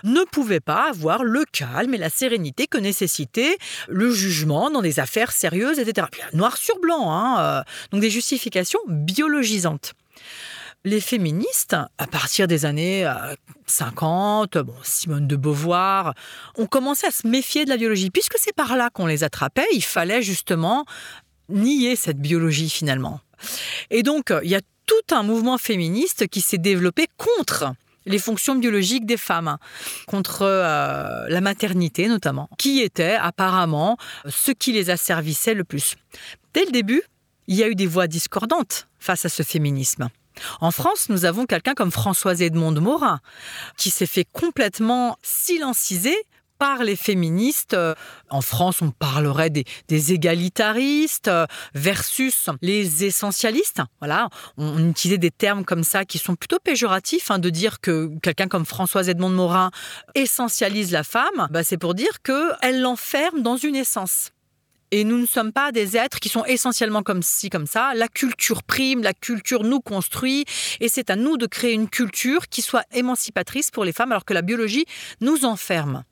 ne pouvaient pas avoir le calme et la sérénité que nécessitait le jugement dans des affaires sérieuses, etc. Noir sur blanc, hein, euh, donc des justifications biologisantes les féministes, à partir des années 50, euh, Simone de Beauvoir, ont commencé à se méfier de la biologie. Puisque c'est par là qu'on les attrapait, il fallait justement nier cette biologie finalement. Et donc, il y a tout un mouvement féministe qui s'est développé contre les fonctions biologiques des femmes, contre euh, la maternité notamment, qui était apparemment ce qui les asservissait le plus. Dès le début, il y a eu des voix discordantes face à ce féminisme. En France, nous avons quelqu'un comme Françoise Edmond Morin, qui s'est fait complètement silenciser par les féministes. En France, on parlerait des, égalitaristes versus les essentialistes. Voilà, on, utilisait des termes comme ça qui sont plutôt péjoratifs. Hein, de dire que quelqu'un comme Françoise Edmond Morin essentialise la femme, bah, c'est pour dire qu'elle l'enferme dans une essence. Et nous ne sommes pas des êtres qui sont essentiellement comme ci, comme ça. La culture prime, la culture nous construit, et c'est à nous de créer une culture qui soit émancipatrice pour les femmes, alors que la biologie nous enferme.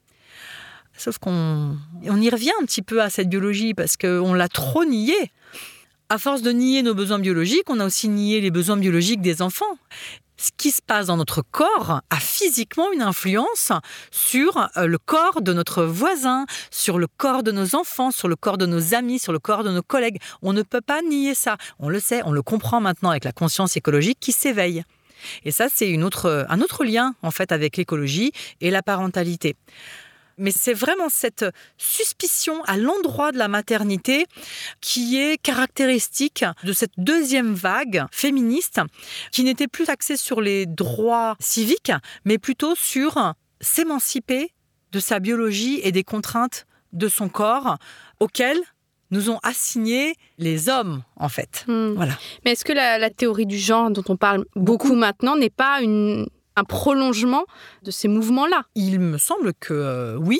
Sauf qu'on on y revient un petit peu à cette biologie parce qu'on l'a trop niée. À force de nier nos besoins biologiques, on a aussi nié les besoins biologiques des enfants ce qui se passe dans notre corps a physiquement une influence sur euh, le corps de notre voisin, sur le corps de nos enfants, sur le corps de nos amis, sur le corps de nos collègues. On ne peut pas nier ça. On le sait, on le comprend maintenant avec la conscience écologique qui s'éveille. Et ça, c'est un autre lien en fait avec l'écologie et la parentalité. Mais c'est vraiment cette suspicion à l'endroit de la maternité qui est caractéristique de cette deuxième vague féministe qui n'était plus axée sur les droits civiques, mais plutôt sur s'émanciper de sa biologie et des contraintes de son corps auxquelles nous ont assigné les hommes, en fait. Hmm. Voilà. Mais est-ce que la, la, théorie du genre dont on parle beaucoup maintenant n'est pas une, un prolongement de ces mouvements-là. Il me semble que euh, oui.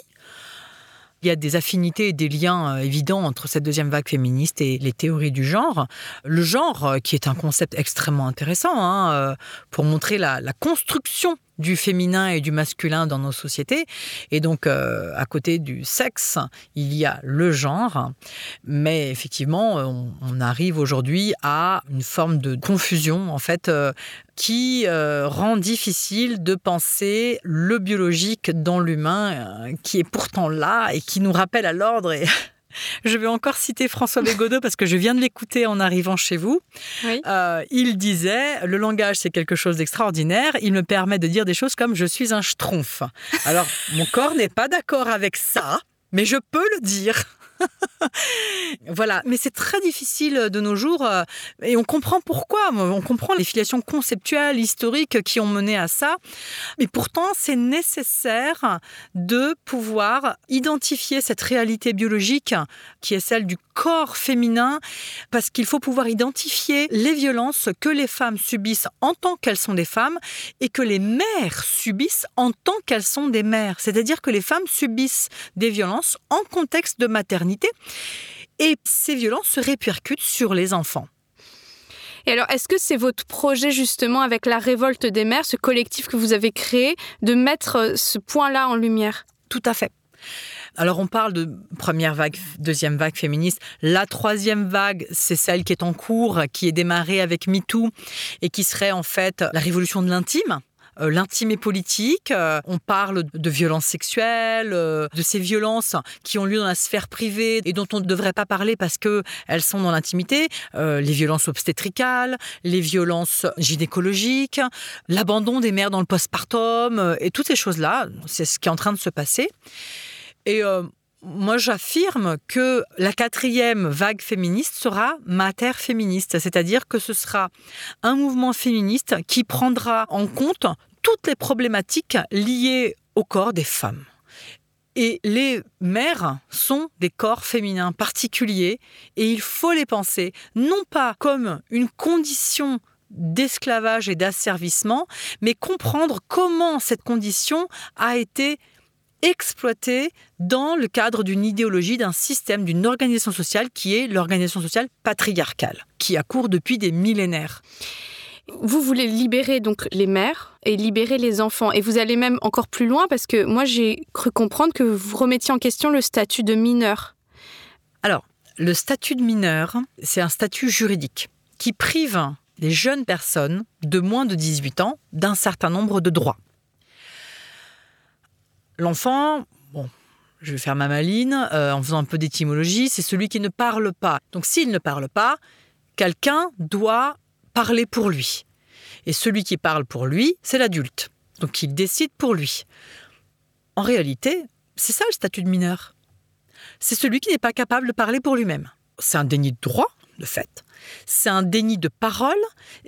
Il y a des affinités et des liens euh, évidents entre cette deuxième vague féministe et les théories du genre. Le genre, euh, qui est un concept extrêmement intéressant hein, pour montrer la, la construction du féminin et du masculin dans nos sociétés. Et donc, euh, à côté du sexe, il y a le genre. Mais effectivement, on, arrive aujourd'hui à une forme de confusion, en fait, euh, qui euh, rend difficile de penser le biologique dans l'humain, qui est pourtant là et qui nous rappelle à l'ordre. Et *laughs* je vais encore citer François Bégodeau parce que je viens de l'écouter en arrivant chez vous. Euh, il disait Le langage, c'est quelque chose d'extraordinaire. Il me permet de dire des choses comme Je suis un schtroumpf. Alors, mon corps n'est pas d'accord avec ça, mais je peux le dire. *laughs* voilà, mais c'est très difficile de nos jours euh, et on comprend pourquoi. On comprend les filiations conceptuelles, historiques qui ont mené à ça. Mais pourtant, c'est nécessaire de pouvoir identifier cette réalité biologique qui est celle du corps féminin parce qu'il faut pouvoir identifier les violences que les femmes subissent en tant qu'elles sont des femmes et que les mères subissent en tant qu'elles sont des mères. C'est-à-dire que les femmes subissent des violences en contexte de maternité et ces violences se répercutent sur les enfants. Et alors, est-ce que c'est votre projet justement avec la révolte des mères, ce collectif que vous avez créé, de mettre ce point-là en lumière? Tout à fait. Alors on parle de première vague, deuxième vague féministe. La troisième vague, c'est celle qui est en cours, qui est démarrée avec MeToo et qui serait en fait la révolution de l'intime. Euh, l'intime et politique. Euh, on parle de violences sexuelles, euh, de ces violences qui ont lieu dans la sphère privée et dont on ne devrait pas parler parce qu'elles sont dans l'intimité. les violences obstétricales, les violences gynécologiques, l'abandon des mères dans le postpartum et toutes ces choses-là, c'est ce qui est en train de se passer. Et moi, j'affirme que la quatrième vague féministe sera mater féministe, c'est-à-dire que ce sera un mouvement féministe qui prendra en compte toutes les problématiques liées au corps des femmes. Et les mères sont des corps féminins particuliers et il faut les penser non pas comme une condition d'esclavage et d'asservissement, mais comprendre comment cette condition a été exploitée dans le cadre d'une idéologie, d'un système, d'une organisation sociale qui est l'organisation sociale patriarcale, qui a cours depuis des millénaires. Vous voulez libérer donc les mères et libérer les enfants. Et vous allez même encore plus loin parce que moi j'ai cru comprendre que vous remettiez en question le statut de mineur. Alors, le statut de mineur, c'est un statut juridique qui prive les jeunes personnes de moins de 18 ans d'un certain nombre de droits. L'enfant, bon, je vais faire ma maline euh, en faisant un peu d'étymologie, c'est celui qui ne parle pas. Donc s'il ne parle pas, quelqu'un doit parler pour lui. Et celui qui parle pour lui, c'est l'adulte. Donc il décide pour lui. En réalité, c'est ça le statut de mineur. C'est celui qui n'est pas capable de parler pour lui-même. C'est un déni de droit, de fait. C'est un déni de parole,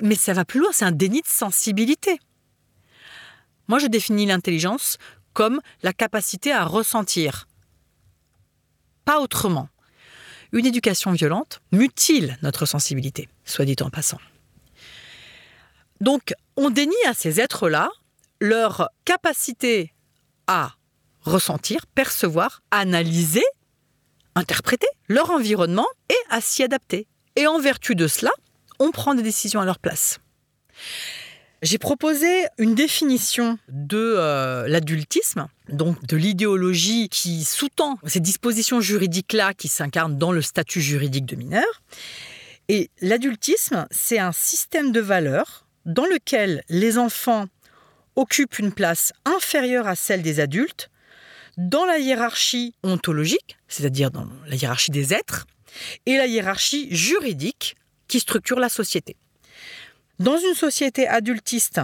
mais ça va plus loin, c'est un déni de sensibilité. Moi, je définis l'intelligence comme la capacité à ressentir. Pas autrement. Une éducation violente mutile notre sensibilité, soit dit en passant. Donc, on dénie à ces êtres-là leur capacité à ressentir, percevoir, analyser, interpréter leur environnement et à s'y adapter. Et en vertu de cela, on prend des décisions à leur place. J'ai proposé une définition de euh, l'adultisme, donc de l'idéologie qui sous-tend ces dispositions juridiques-là qui s'incarnent dans le statut juridique de mineur. Et l'adultisme, c'est un système de valeurs dans lequel les enfants occupent une place inférieure à celle des adultes dans la hiérarchie ontologique, c'est-à-dire dans la hiérarchie des êtres, et la hiérarchie juridique qui structure la société. Dans une société adultiste,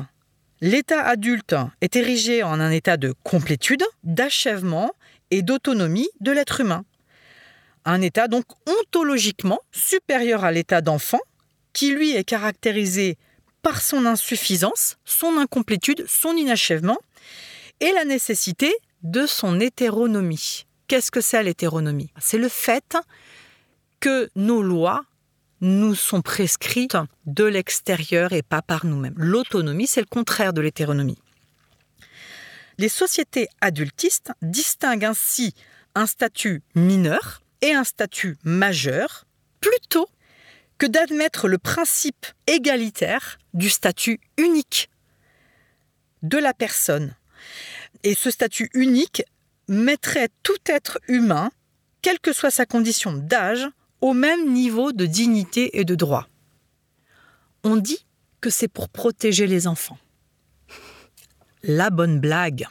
l'état adulte est érigé en un état de complétude, d'achèvement et d'autonomie de l'être humain. Un état donc ontologiquement supérieur à l'état d'enfant, qui lui est caractérisé par son insuffisance, son incomplétude, son inachèvement, et la nécessité de son hétéronomie. Qu'est-ce que c'est l'hétéronomie? C'est le fait que nos lois nous sont prescrites de l'extérieur et pas par nous-mêmes. L'autonomie, c'est le contraire de l'hétéronomie. Les sociétés adultistes distinguent ainsi un statut mineur et un statut majeur plutôt que d'admettre le principe égalitaire du statut unique de la personne. Et ce statut unique mettrait tout être humain, quelle que soit sa condition d'âge, au même niveau de dignité et de droit. On dit que c'est pour protéger les enfants. La bonne blague.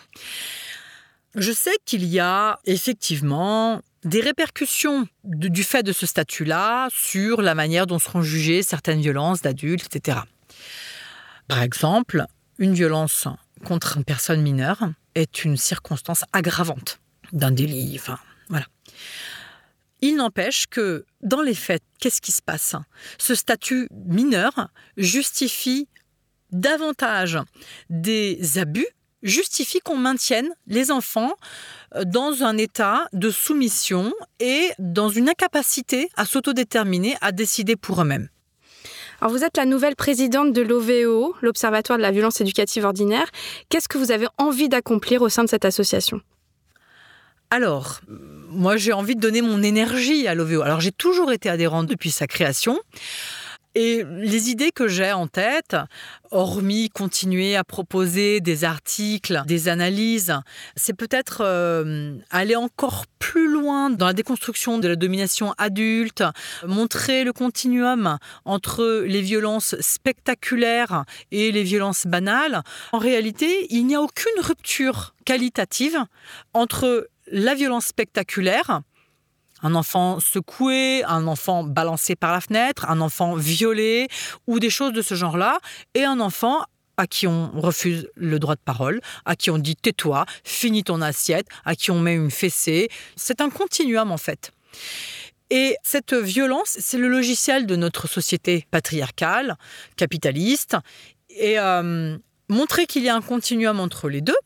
Je sais qu'il y a effectivement des répercussions du fait de ce statut-là sur la manière dont seront jugées certaines violences d'adultes, etc. Par exemple, une violence contre une personne mineure est une circonstance aggravante d'un délit. Enfin, voilà. Il n'empêche que, dans les faits, qu'est-ce qui se passe? Ce statut mineur justifie davantage des abus, justifie qu'on maintienne les enfants euh, dans un état de soumission et dans une incapacité à s'autodéterminer, à décider pour eux-mêmes. Alors vous êtes la nouvelle présidente de l'OVEO, l'Observatoire de la violence éducative ordinaire. Qu'est-ce que vous avez envie d'accomplir au sein de cette association? Alors, moi j'ai envie de donner mon énergie à l'OVO. Alors j'ai toujours été adhérente depuis sa création. Et les idées que j'ai en tête, hormis continuer à proposer des articles, des analyses, c'est peut-être euh, aller encore plus loin dans la déconstruction de la domination adulte, montrer le continuum entre les violences spectaculaires et les violences banales. En réalité, il n'y a aucune rupture qualitative entre la violence spectaculaire, un enfant secoué, un enfant balancé par la fenêtre, un enfant violé ou des choses de ce genre-là, et un enfant à qui on refuse le droit de parole, à qui on dit tais-toi, finis ton assiette, à qui on met une fessée. C'est un continuum en fait. Et cette violence, c'est le logiciel de notre société patriarcale, capitaliste. Et euh, montrer qu'il y a un continuum entre les deux,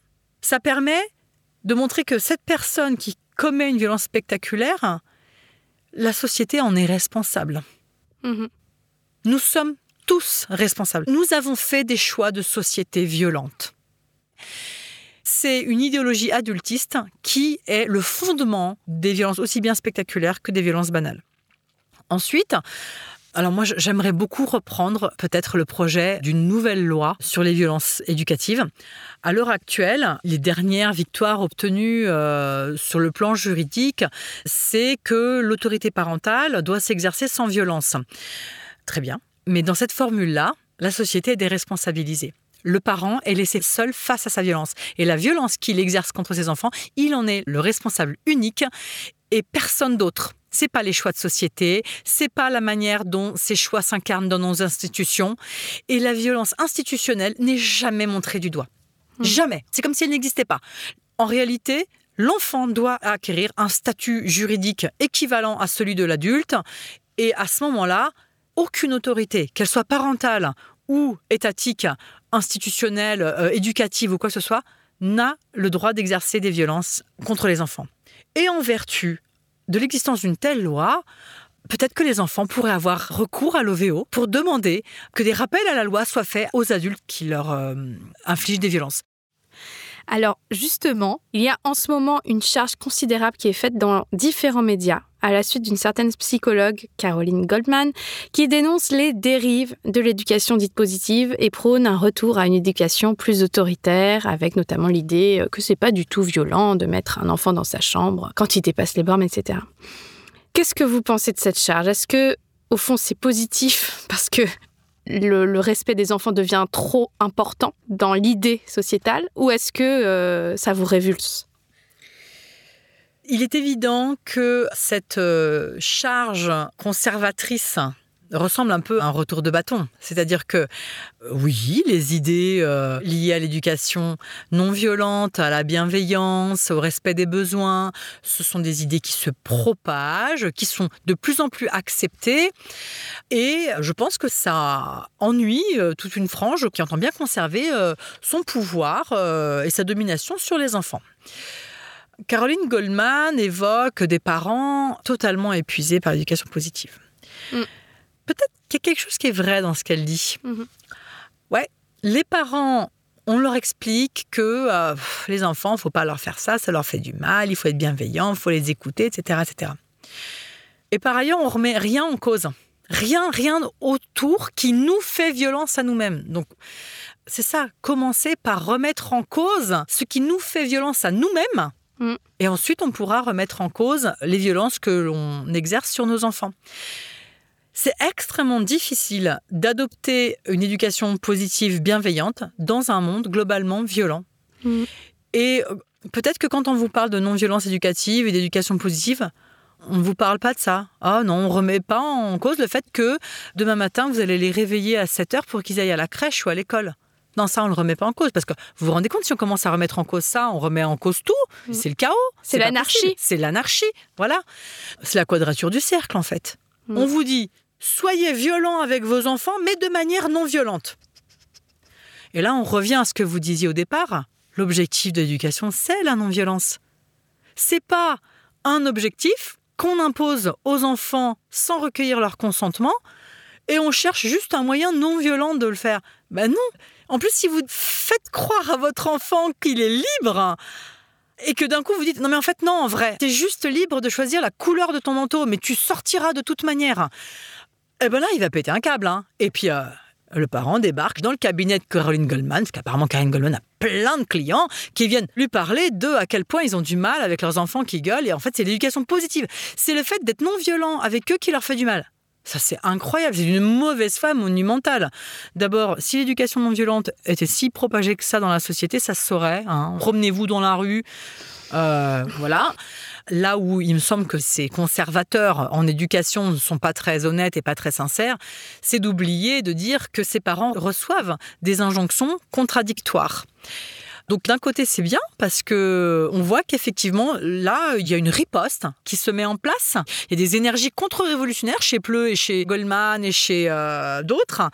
ça permet de montrer que cette personne qui commet une violence spectaculaire, la société en est responsable. Mhm. Nous sommes tous responsables. Nous avons fait des choix de société violente. C'est une idéologie adultiste qui est le fondement des violences aussi bien spectaculaires que des violences banales. Ensuite, alors moi j'aimerais beaucoup reprendre peut-être le projet d'une nouvelle loi sur les violences éducatives. À l'heure actuelle, les dernières victoires obtenues euh, sur le plan juridique, c'est que l'autorité parentale doit s'exercer sans violence. Très bien. Mais dans cette formule-là, la société est déresponsabilisée. Le parent est laissé seul face à sa violence. Et la violence qu'il exerce contre ses enfants, il en est le responsable unique et personne d'autre. C'est pas les choix de société, c'est pas la manière dont ces choix s'incarnent dans nos institutions. Et la violence institutionnelle n'est jamais montrée du doigt. Jamais. C'est comme si elle n'existait pas. En réalité, l'enfant doit acquérir un statut juridique équivalent à celui de l'adulte. Et à ce moment-là, aucune autorité, qu'elle soit parentale ou étatique, institutionnelle, euh, éducative ou quoi que ce soit, n'a le droit d'exercer des violences contre les enfants. Et en vertu de l'existence d'une telle loi, peut-être que les enfants pourraient avoir recours à l'OVO pour demander que des rappels à la loi soient faits aux adultes qui leur euh, infligent des violences. Alors justement, il y a en ce moment une charge considérable qui est faite dans différents médias à la suite d'une certaine psychologue, Caroline Goldman, qui dénonce les dérives de l'éducation dite positive et prône un retour à une éducation plus autoritaire, avec notamment l'idée que c'est pas du tout violent de mettre un enfant dans sa chambre quand il dépasse les bornes, etc. Qu'est-ce que vous pensez de cette charge? Est-ce que, au fond, c'est positif *laughs* parce que le, le, respect des enfants devient trop important dans l'idée sociétale? Ou est-ce que euh, ça vous révulse? Il est évident que cette euh, charge conservatrice ressemble un peu à un retour de bâton. C'est-à-dire que, euh, oui, les idées euh, liées à l'éducation non violente, à la bienveillance, au respect des besoins, ce sont des idées qui se propagent, qui sont de plus en plus acceptées. Et je pense que ça ennuie toute une frange qui entend bien conserver son pouvoir et sa domination sur les enfants. Caroline Goldman évoque des parents totalement épuisés par l'éducation positive. Mm. Peut-être qu'il y a quelque chose qui est vrai dans ce qu'elle dit. Mhm. Ouais, les parents, on leur explique que euh, les enfants, faut pas leur faire ça, ça leur fait du mal, il faut être bienveillant, il faut les écouter, etc., etc. Et par ailleurs, on remet rien en cause. Rien, rien autour qui nous fait violence à nous-mêmes. Donc, c'est ça, commencer par remettre en cause ce qui nous fait violence à nous-mêmes. Mm. Et ensuite, on pourra remettre en cause les violences que l'on exerce sur nos enfants. C'est extrêmement difficile d'adopter une éducation positive bienveillante dans un monde globalement violent. Mm. Et euh, peut-être que quand on vous parle de non-violence éducative et d'éducation positive, on ne vous parle pas de ça. Ah non, on remet pas en cause le fait que demain matin, vous allez les réveiller à 7 heures pour qu'ils aillent à la crèche ou à l'école. Non, ça, on ne le remet pas en cause. Parce que vous vous rendez compte, si on commence à remettre en cause ça, on remet en cause tout. Mm. C'est le chaos. C'est l'anarchie. C'est l'anarchie. Voilà. C'est la quadrature du cercle, en fait. Mm. On vous dit, soyez violents avec vos enfants, mais de manière non violente. Et là, on revient à ce que vous disiez au départ. L'objectif de l'éducation, c'est la non-violence. C'est pas un objectif qu'on impose aux enfants sans recueillir leur consentement et on cherche juste un moyen non violent de le faire. Ben non. En plus, si vous faites croire à votre enfant qu'il est libre et que d'un coup vous dites non mais en fait non en vrai, t'es juste libre de choisir la couleur de ton manteau, mais tu sortiras de toute manière. Eh ben là, il va péter un câble. Hein. Et puis, euh, le parent débarque dans le cabinet de Caroline Goldman, parce qu'apparemment Caroline Goldman a plein de clients qui viennent lui parler de à quel point ils ont du mal avec leurs enfants qui gueulent. Et en fait, c'est l'éducation positive. C'est le fait d'être non violent avec eux qui leur fait du mal. Ça, c'est incroyable. C'est une mauvaise femme monumentale. D'abord, si l'éducation non violente était si propagée que ça dans la société, ça se saurait. Hein. Promenez-vous dans la rue. Euh, voilà. Là où il me semble que ces conservateurs en éducation ne sont pas très honnêtes et pas très sincères, c'est d'oublier de dire que ces parents reçoivent des injonctions contradictoires. Donc d'un côté c'est bien parce que on voit qu'effectivement là il y a une riposte qui se met en place. Il y a des énergies contre-révolutionnaires chez Pleu et chez Goldman et chez euh, d'autres.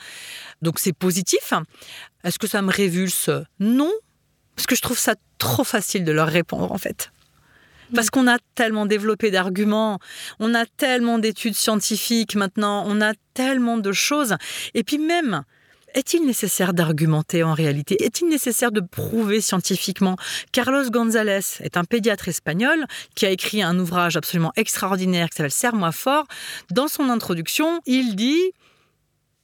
Donc c'est positif. Est-ce que ça me révulse? Non, Parce que je trouve ça trop facile de leur répondre, en fait. Parce qu'on a tellement développé d'arguments, on a tellement d'études scientifiques maintenant, on a tellement de choses. Et puis même, est-il nécessaire d'argumenter en réalité? Est-il nécessaire de prouver scientifiquement? Carlos González est un pédiatre espagnol qui a écrit un ouvrage absolument extraordinaire qui s'appelle Serre-moi fort. Dans son introduction, il dit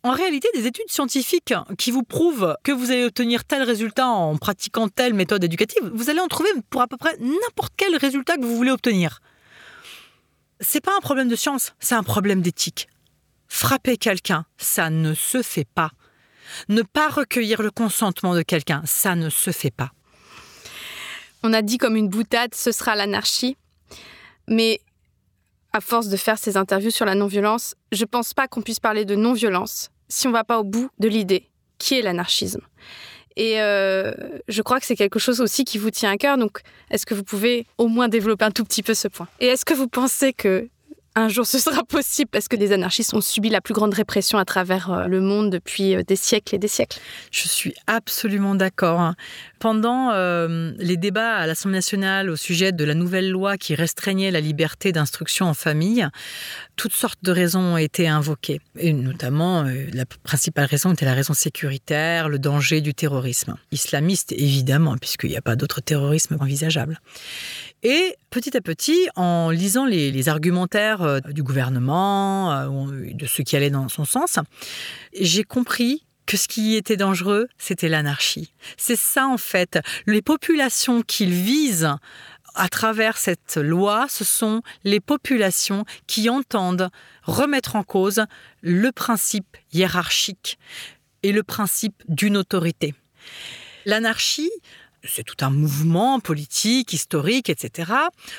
en réalité, des études scientifiques qui vous prouvent que vous allez obtenir tel résultat en pratiquant telle méthode éducative, vous allez en trouver pour à peu près n'importe quel résultat que vous voulez obtenir. C'est pas un problème de science, c'est un problème d'éthique. Frapper quelqu'un, ça ne se fait pas. Ne pas recueillir le consentement de quelqu'un, ça ne se fait pas. On a dit comme une boutade, ce sera l'anarchie. Mais à force de faire ces interviews sur la non-violence, je pense pas qu'on puisse parler de non-violence si on va pas au bout de l'idée qui est l'anarchisme. Et euh, je crois que c'est quelque chose aussi qui vous tient à cœur. Donc, est-ce que vous pouvez au moins développer un tout petit peu ce point? Et est-ce que vous pensez que un jour ce sera possible parce que les anarchistes ont subi la plus grande répression à travers euh, le monde depuis euh, des siècles et des siècles. Je suis absolument d'accord. hein. Pendant euh, les débats à l'Assemblée nationale au sujet de la nouvelle loi qui restreignait la liberté d'instruction en famille, toutes sortes de raisons ont été invoquées. Et notamment, la principale raison était la raison sécuritaire, le danger du terrorisme. Islamiste, évidemment, puisqu'il n'y a pas d'autre terrorisme envisageable. Et petit à petit, en lisant les, argumentaires euh, du gouvernement, euh, ou de ceux qui allaient dans son sens, j'ai compris que ce qui était dangereux, c'était l'anarchie. C'est ça en fait. Les populations qu'il vise à travers cette loi, ce sont les populations qui entendent remettre en cause le principe hiérarchique et le principe d'une autorité. L'anarchie, c'est tout un mouvement politique, historique, etc.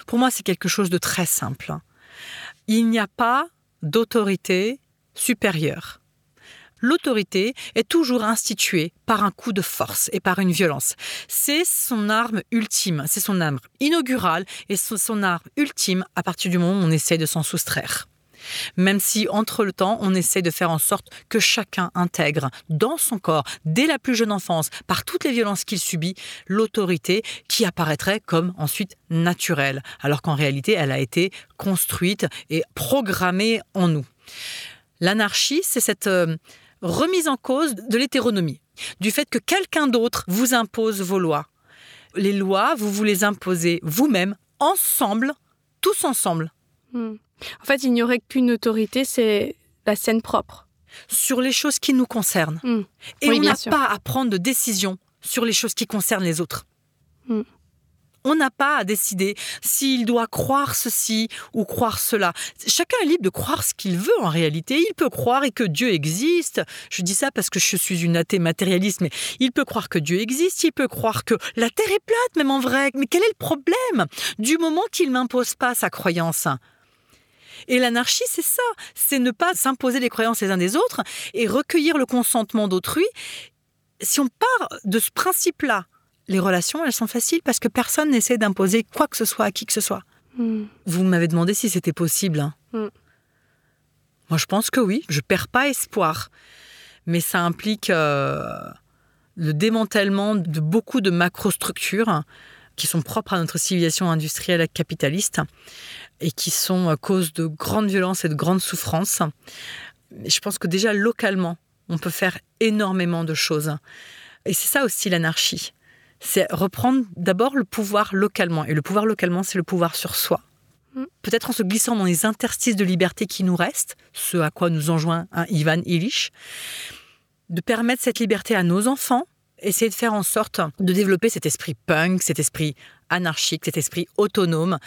Pour moi, c'est quelque chose de très simple. Il n'y a pas d'autorité supérieure. L'autorité est toujours instituée par un coup de force et par une violence. C'est son arme ultime, c'est son arme inaugurale et son arme ultime à partir du moment où on essaie de s'en soustraire. Même si, entre le temps, on essaie de faire en sorte que chacun intègre dans son corps, dès la plus jeune enfance, par toutes les violences qu'il subit, l'autorité qui apparaîtrait comme ensuite naturelle, alors qu'en réalité, elle a été construite et programmée en nous. L'anarchie, c'est cette euh, remise en cause de l'hétéronomie, du fait que quelqu'un d'autre vous impose vos lois. Les lois, vous vous les imposez vous-même, ensemble, tous ensemble. Hmm. En fait, il n'y aurait qu'une autorité, c'est la scène propre. sur les choses qui nous concernent. Hmm. Et Oui, on n'a pas à prendre de décision sur les choses qui concernent les autres. Hmm. On n'a pas à décider s'il doit croire ceci ou croire cela. Chacun est libre de croire ce qu'il veut en réalité. Il peut croire et que Dieu existe. Je dis ça parce que je suis une athée matérialiste, mais il peut croire que Dieu existe. Il peut croire que la Terre est plate, même en vrai. Mais quel est le problème? Du moment qu'il m'impose pas sa croyance. Et l'anarchie, c'est ça. C'est ne pas s'imposer les croyances les uns des autres et recueillir le consentement d'autrui. Si on part de ce principe-là, les relations, elles sont faciles parce que personne n'essaie d'imposer quoi que ce soit à qui que ce soit. Hmm. Vous m'avez demandé si c'était possible. hein. Mm. Moi, je pense que oui. Je perds pas espoir. Mais ça implique euh, le démantèlement de beaucoup de macrostructures qui sont propres à notre civilisation industrielle capitaliste et qui sont à cause de grandes violences et de grandes souffrances. Je pense que déjà localement, on peut faire énormément de choses. Et c'est ça aussi l'anarchie. C'est reprendre d'abord le pouvoir localement. Et le pouvoir localement, c'est le pouvoir sur soi. Mm. Peut-être en se glissant dans les interstices de liberté qui nous restent, ce à quoi nous enjoint un Ivan Illich, de permettre cette liberté à nos enfants, essayer de faire en sorte de développer cet esprit punk, cet esprit anarchique, cet esprit autonome,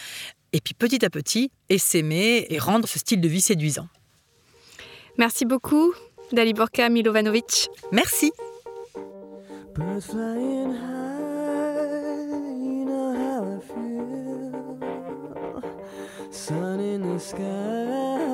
et puis petit à petit, essaimer et rendre ce style de vie séduisant. Merci beaucoup, Daliborka Milovanovic. Merci. Birds flying high, you know how I feel. Sun in the sky,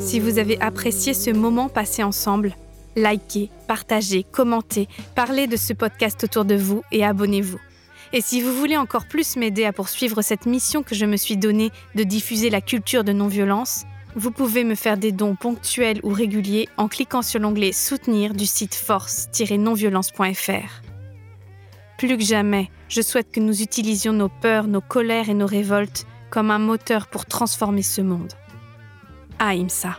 Si vous avez apprécié ce moment passé ensemble, likez, partagez, commentez, parlez de ce podcast autour de vous et abonnez-vous. Et si vous voulez encore plus m'aider à poursuivre cette mission que je me suis donnée de diffuser la culture de non-violence, vous pouvez me faire des dons ponctuels ou réguliers en cliquant sur l'onglet Soutenir du site force-nonviolence.fr. Plus que jamais, je souhaite que nous utilisions nos peurs, nos colères et nos révoltes comme un moteur pour transformer ce monde. Ahimsa.